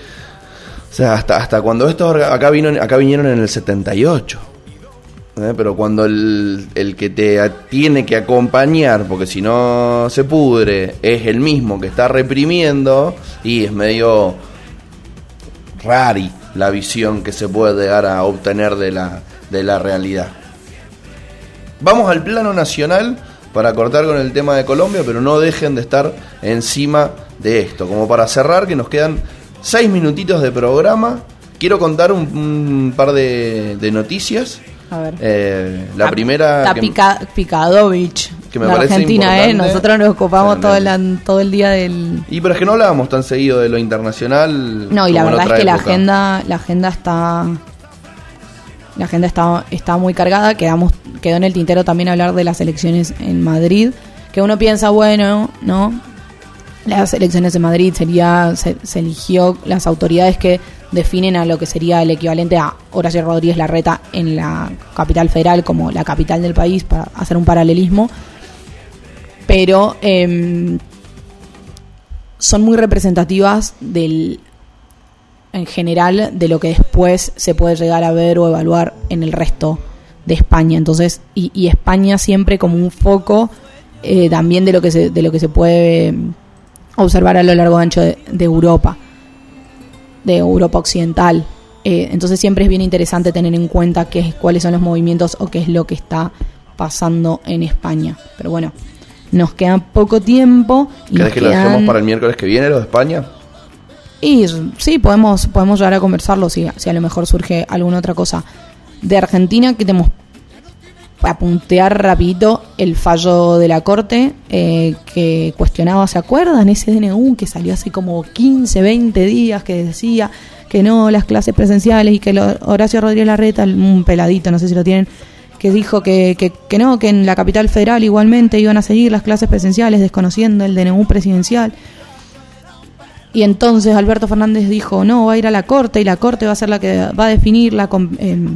O sea, hasta, hasta cuando estos acá, vino, acá vinieron en el 78. ¿eh? Pero cuando el, el que te tiene que acompañar, porque si no se pudre, es el mismo que está reprimiendo, y es medio rari la visión que se puede llegar a obtener de la, de la realidad. Vamos al plano nacional para cortar con el tema de Colombia, pero no dejen de estar encima de esto. Como para cerrar, que nos quedan seis minutitos de programa, quiero contar un, un par de, de noticias. A ver. Eh, la Está- primera... Está que- pica, Picadovich. que me de parece Argentina, ¿eh? Nosotros nos ocupamos todo el, todo el día del. Y pero es que no hablábamos tan seguido de lo internacional. No, y la verdad es que la agenda, la agenda está. La agenda está, está muy cargada. Quedamos, quedó en el tintero también hablar de las elecciones en Madrid. Que uno piensa, bueno, ¿no? Las elecciones en Madrid sería. Se, se eligió las autoridades que definen a lo que sería el equivalente a Horacio Rodríguez Larreta en la capital federal como la capital del país para hacer un paralelismo. pero em, son muy representativas del en general de lo que después se puede llegar a ver o evaluar en el resto de España. Entonces, y, España siempre como un foco eh, también de lo que se, de lo que se puede em, observar a lo largo y ancho de, Europa, de Europa occidental. Eh, entonces siempre es bien interesante tener en cuenta qué, cuáles son los movimientos o qué es lo que está pasando en España. Pero bueno, nos queda poco tiempo. ¿Crees que lo dejemos para el miércoles que viene, lo de España? Y sí, podemos, podemos llegar a conversarlo si, si a lo mejor surge alguna otra cosa. De Argentina, que tenemos para puntear rapidito el fallo de la Corte eh, que cuestionaba, ¿se acuerdan? Ese DNU que salió hace como 15, 20 días que decía que no, las clases presenciales y que Horacio Rodríguez Larreta, un peladito, no sé si lo tienen, que dijo que, que, que no, que en la capital federal igualmente iban a seguir las clases presenciales desconociendo el DNU presidencial. Y entonces Alberto Fernández dijo, no, va a ir a la Corte y la Corte va a ser la que va a definir la, eh,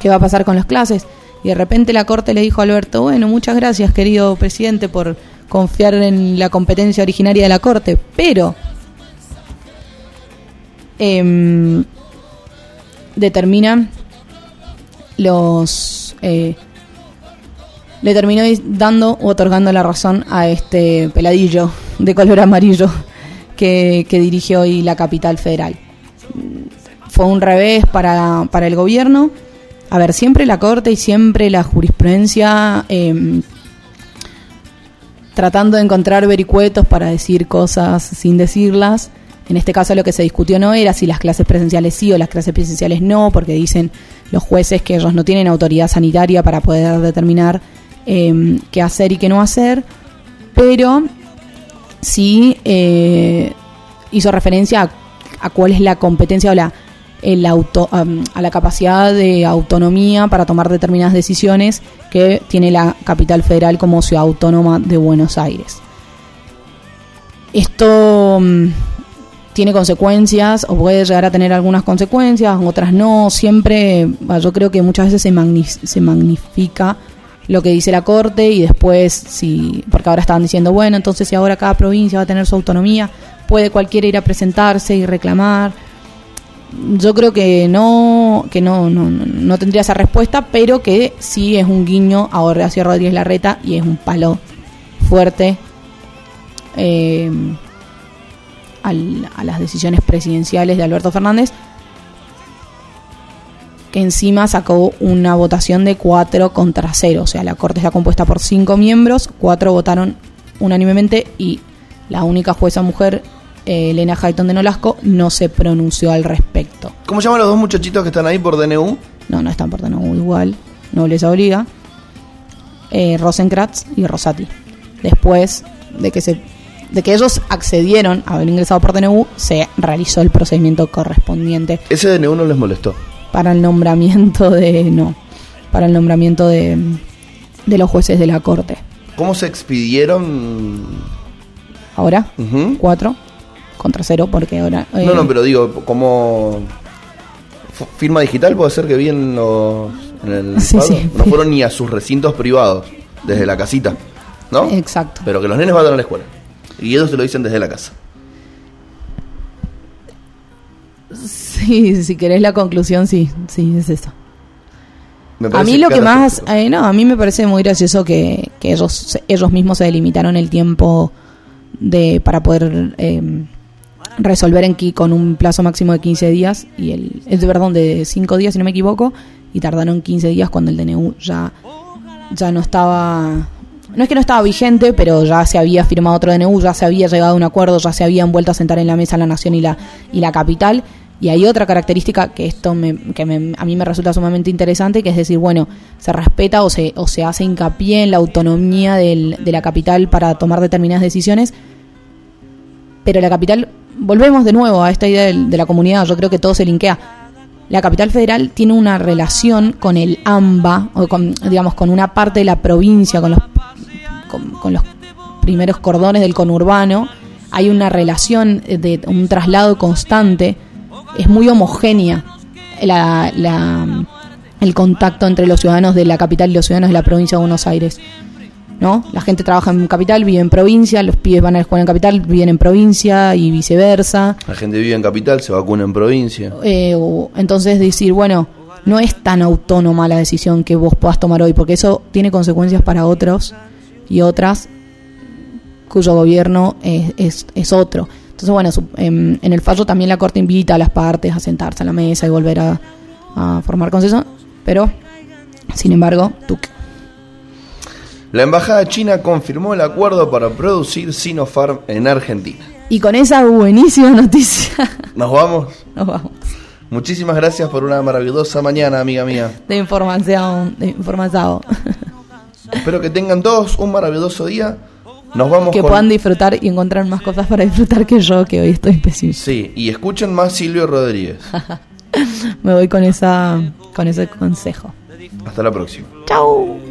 qué va a pasar con las clases. Y de repente la Corte le dijo a Alberto, bueno, muchas gracias querido presidente por confiar en la competencia originaria de la Corte, pero eh, determina los... Eh, le terminó dando o otorgando la razón a este peladillo de color amarillo que, dirigió hoy la capital federal. Fue un revés para, para el gobierno. A ver, siempre la Corte y siempre la jurisprudencia em, tratando de encontrar vericuetos para decir cosas sin decirlas. En este caso lo que se discutió no era si las clases presenciales sí o las clases presenciales no, porque dicen los jueces que ellos no tienen autoridad sanitaria para poder determinar em, qué hacer y qué no hacer, pero sí eh, hizo referencia a, cuál es la competencia o la, el auto, a la capacidad de autonomía para tomar determinadas decisiones que tiene la capital federal como ciudad autónoma de Buenos Aires. Esto mm, tiene consecuencias o puede llegar a tener algunas consecuencias, otras no. Siempre, yo creo que muchas veces se, se magnifica lo que dice la Corte y después, si, porque ahora estaban diciendo, bueno, entonces si ahora cada provincia va a tener su autonomía, puede cualquiera ir a presentarse y reclamar. Yo creo que no, que no, no, no tendría esa respuesta, pero que sí es un guiño a Horacio Rodríguez Larreta y es un palo fuerte eh, a las decisiones presidenciales de Alberto Fernández que encima sacó una votación de 4 contra 0. O sea, la Corte está compuesta por 5 miembros, 4 votaron unánimemente y la única jueza mujer, Elena Hayton de Nolasco, no se pronunció al respecto. ¿Cómo llaman los dos muchachitos que están ahí por DNU? No, no están por DNU igual, no les obliga. Eh, Rosenkratz y Rosati. Después de que se de que ellos accedieron a haber ingresado por DNU, se realizó el procedimiento correspondiente. ¿Ese DNU no les molestó? para el nombramiento de no para el nombramiento de, de los jueces de la corte. ¿Cómo se expidieron? Ahora, cuatro contra cero, porque ahora. no, no, eh, pero digo, ¿cómo. Firma digital puede ser que bien los. En el (laughs) sí, sí. No fueron ni a sus recintos privados, desde la casita, ¿no? Exacto. Pero que los nenes vayan a la escuela. Y ellos se lo dicen desde la casa. Sí, si querés la conclusión, sí, sí, es eso. A mí lo que más, eh, no, a mí me parece muy gracioso que, que ellos, ellos mismos se delimitaron el tiempo de para poder eh, resolver en con un plazo máximo de 15 días y el, perdón de 5 días si no me equivoco y tardaron 15 días cuando el DNU ya ya no estaba no es que no estaba vigente, pero ya se había firmado otro DNU, ya se había llegado a un acuerdo, ya se habían vuelto a sentar en la mesa la nación y la y la capital. Y hay otra característica que esto me, que a mí me resulta sumamente interesante, que es decir, bueno, se respeta o se, o se hace hincapié en la autonomía del, de la capital para tomar determinadas decisiones, pero la capital, volvemos de nuevo a esta idea de, la comunidad, yo creo que todo se linkea. La capital federal tiene una relación con el AMBA, o con, digamos, con una parte de la provincia, con los, con los primeros cordones del conurbano, hay una relación de un traslado constante es muy homogénea la, el contacto entre los ciudadanos de la capital y los ciudadanos de la provincia de Buenos Aires. ¿No? La gente trabaja en capital, vive en provincia, los pibes van a la escuela en capital, viven en provincia y viceversa. La gente vive en capital, se vacuna en provincia. Eh, entonces decir, bueno, no es tan autónoma la decisión que vos puedas tomar hoy, porque eso tiene consecuencias para otros y otras cuyo gobierno es, es, es otro. Entonces, bueno, su- em, en el fallo también la Corte invita a las partes a sentarse a la mesa y volver a, a formar consenso, pero, sin embargo, tú La embajada china confirmó el acuerdo para producir Sinopharm en Argentina. Y con esa buenísima noticia (laughs) ¿Nos vamos? nos vamos. Muchísimas gracias por una maravillosa mañana, amiga mía. De información, de información. Espero que tengan todos un maravilloso día. Nos vamos que con... puedan disfrutar y encontrar más cosas para disfrutar que yo, que hoy estoy pésimo. Sí, y escuchen más Silvio Rodríguez. (laughs) Me voy con esa con ese consejo. Hasta la próxima. Chau.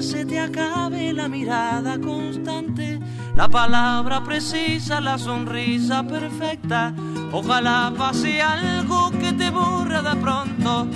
Se te acabe la mirada constante, la palabra precisa, la sonrisa perfecta. Ojalá pase algo que te borra de pronto.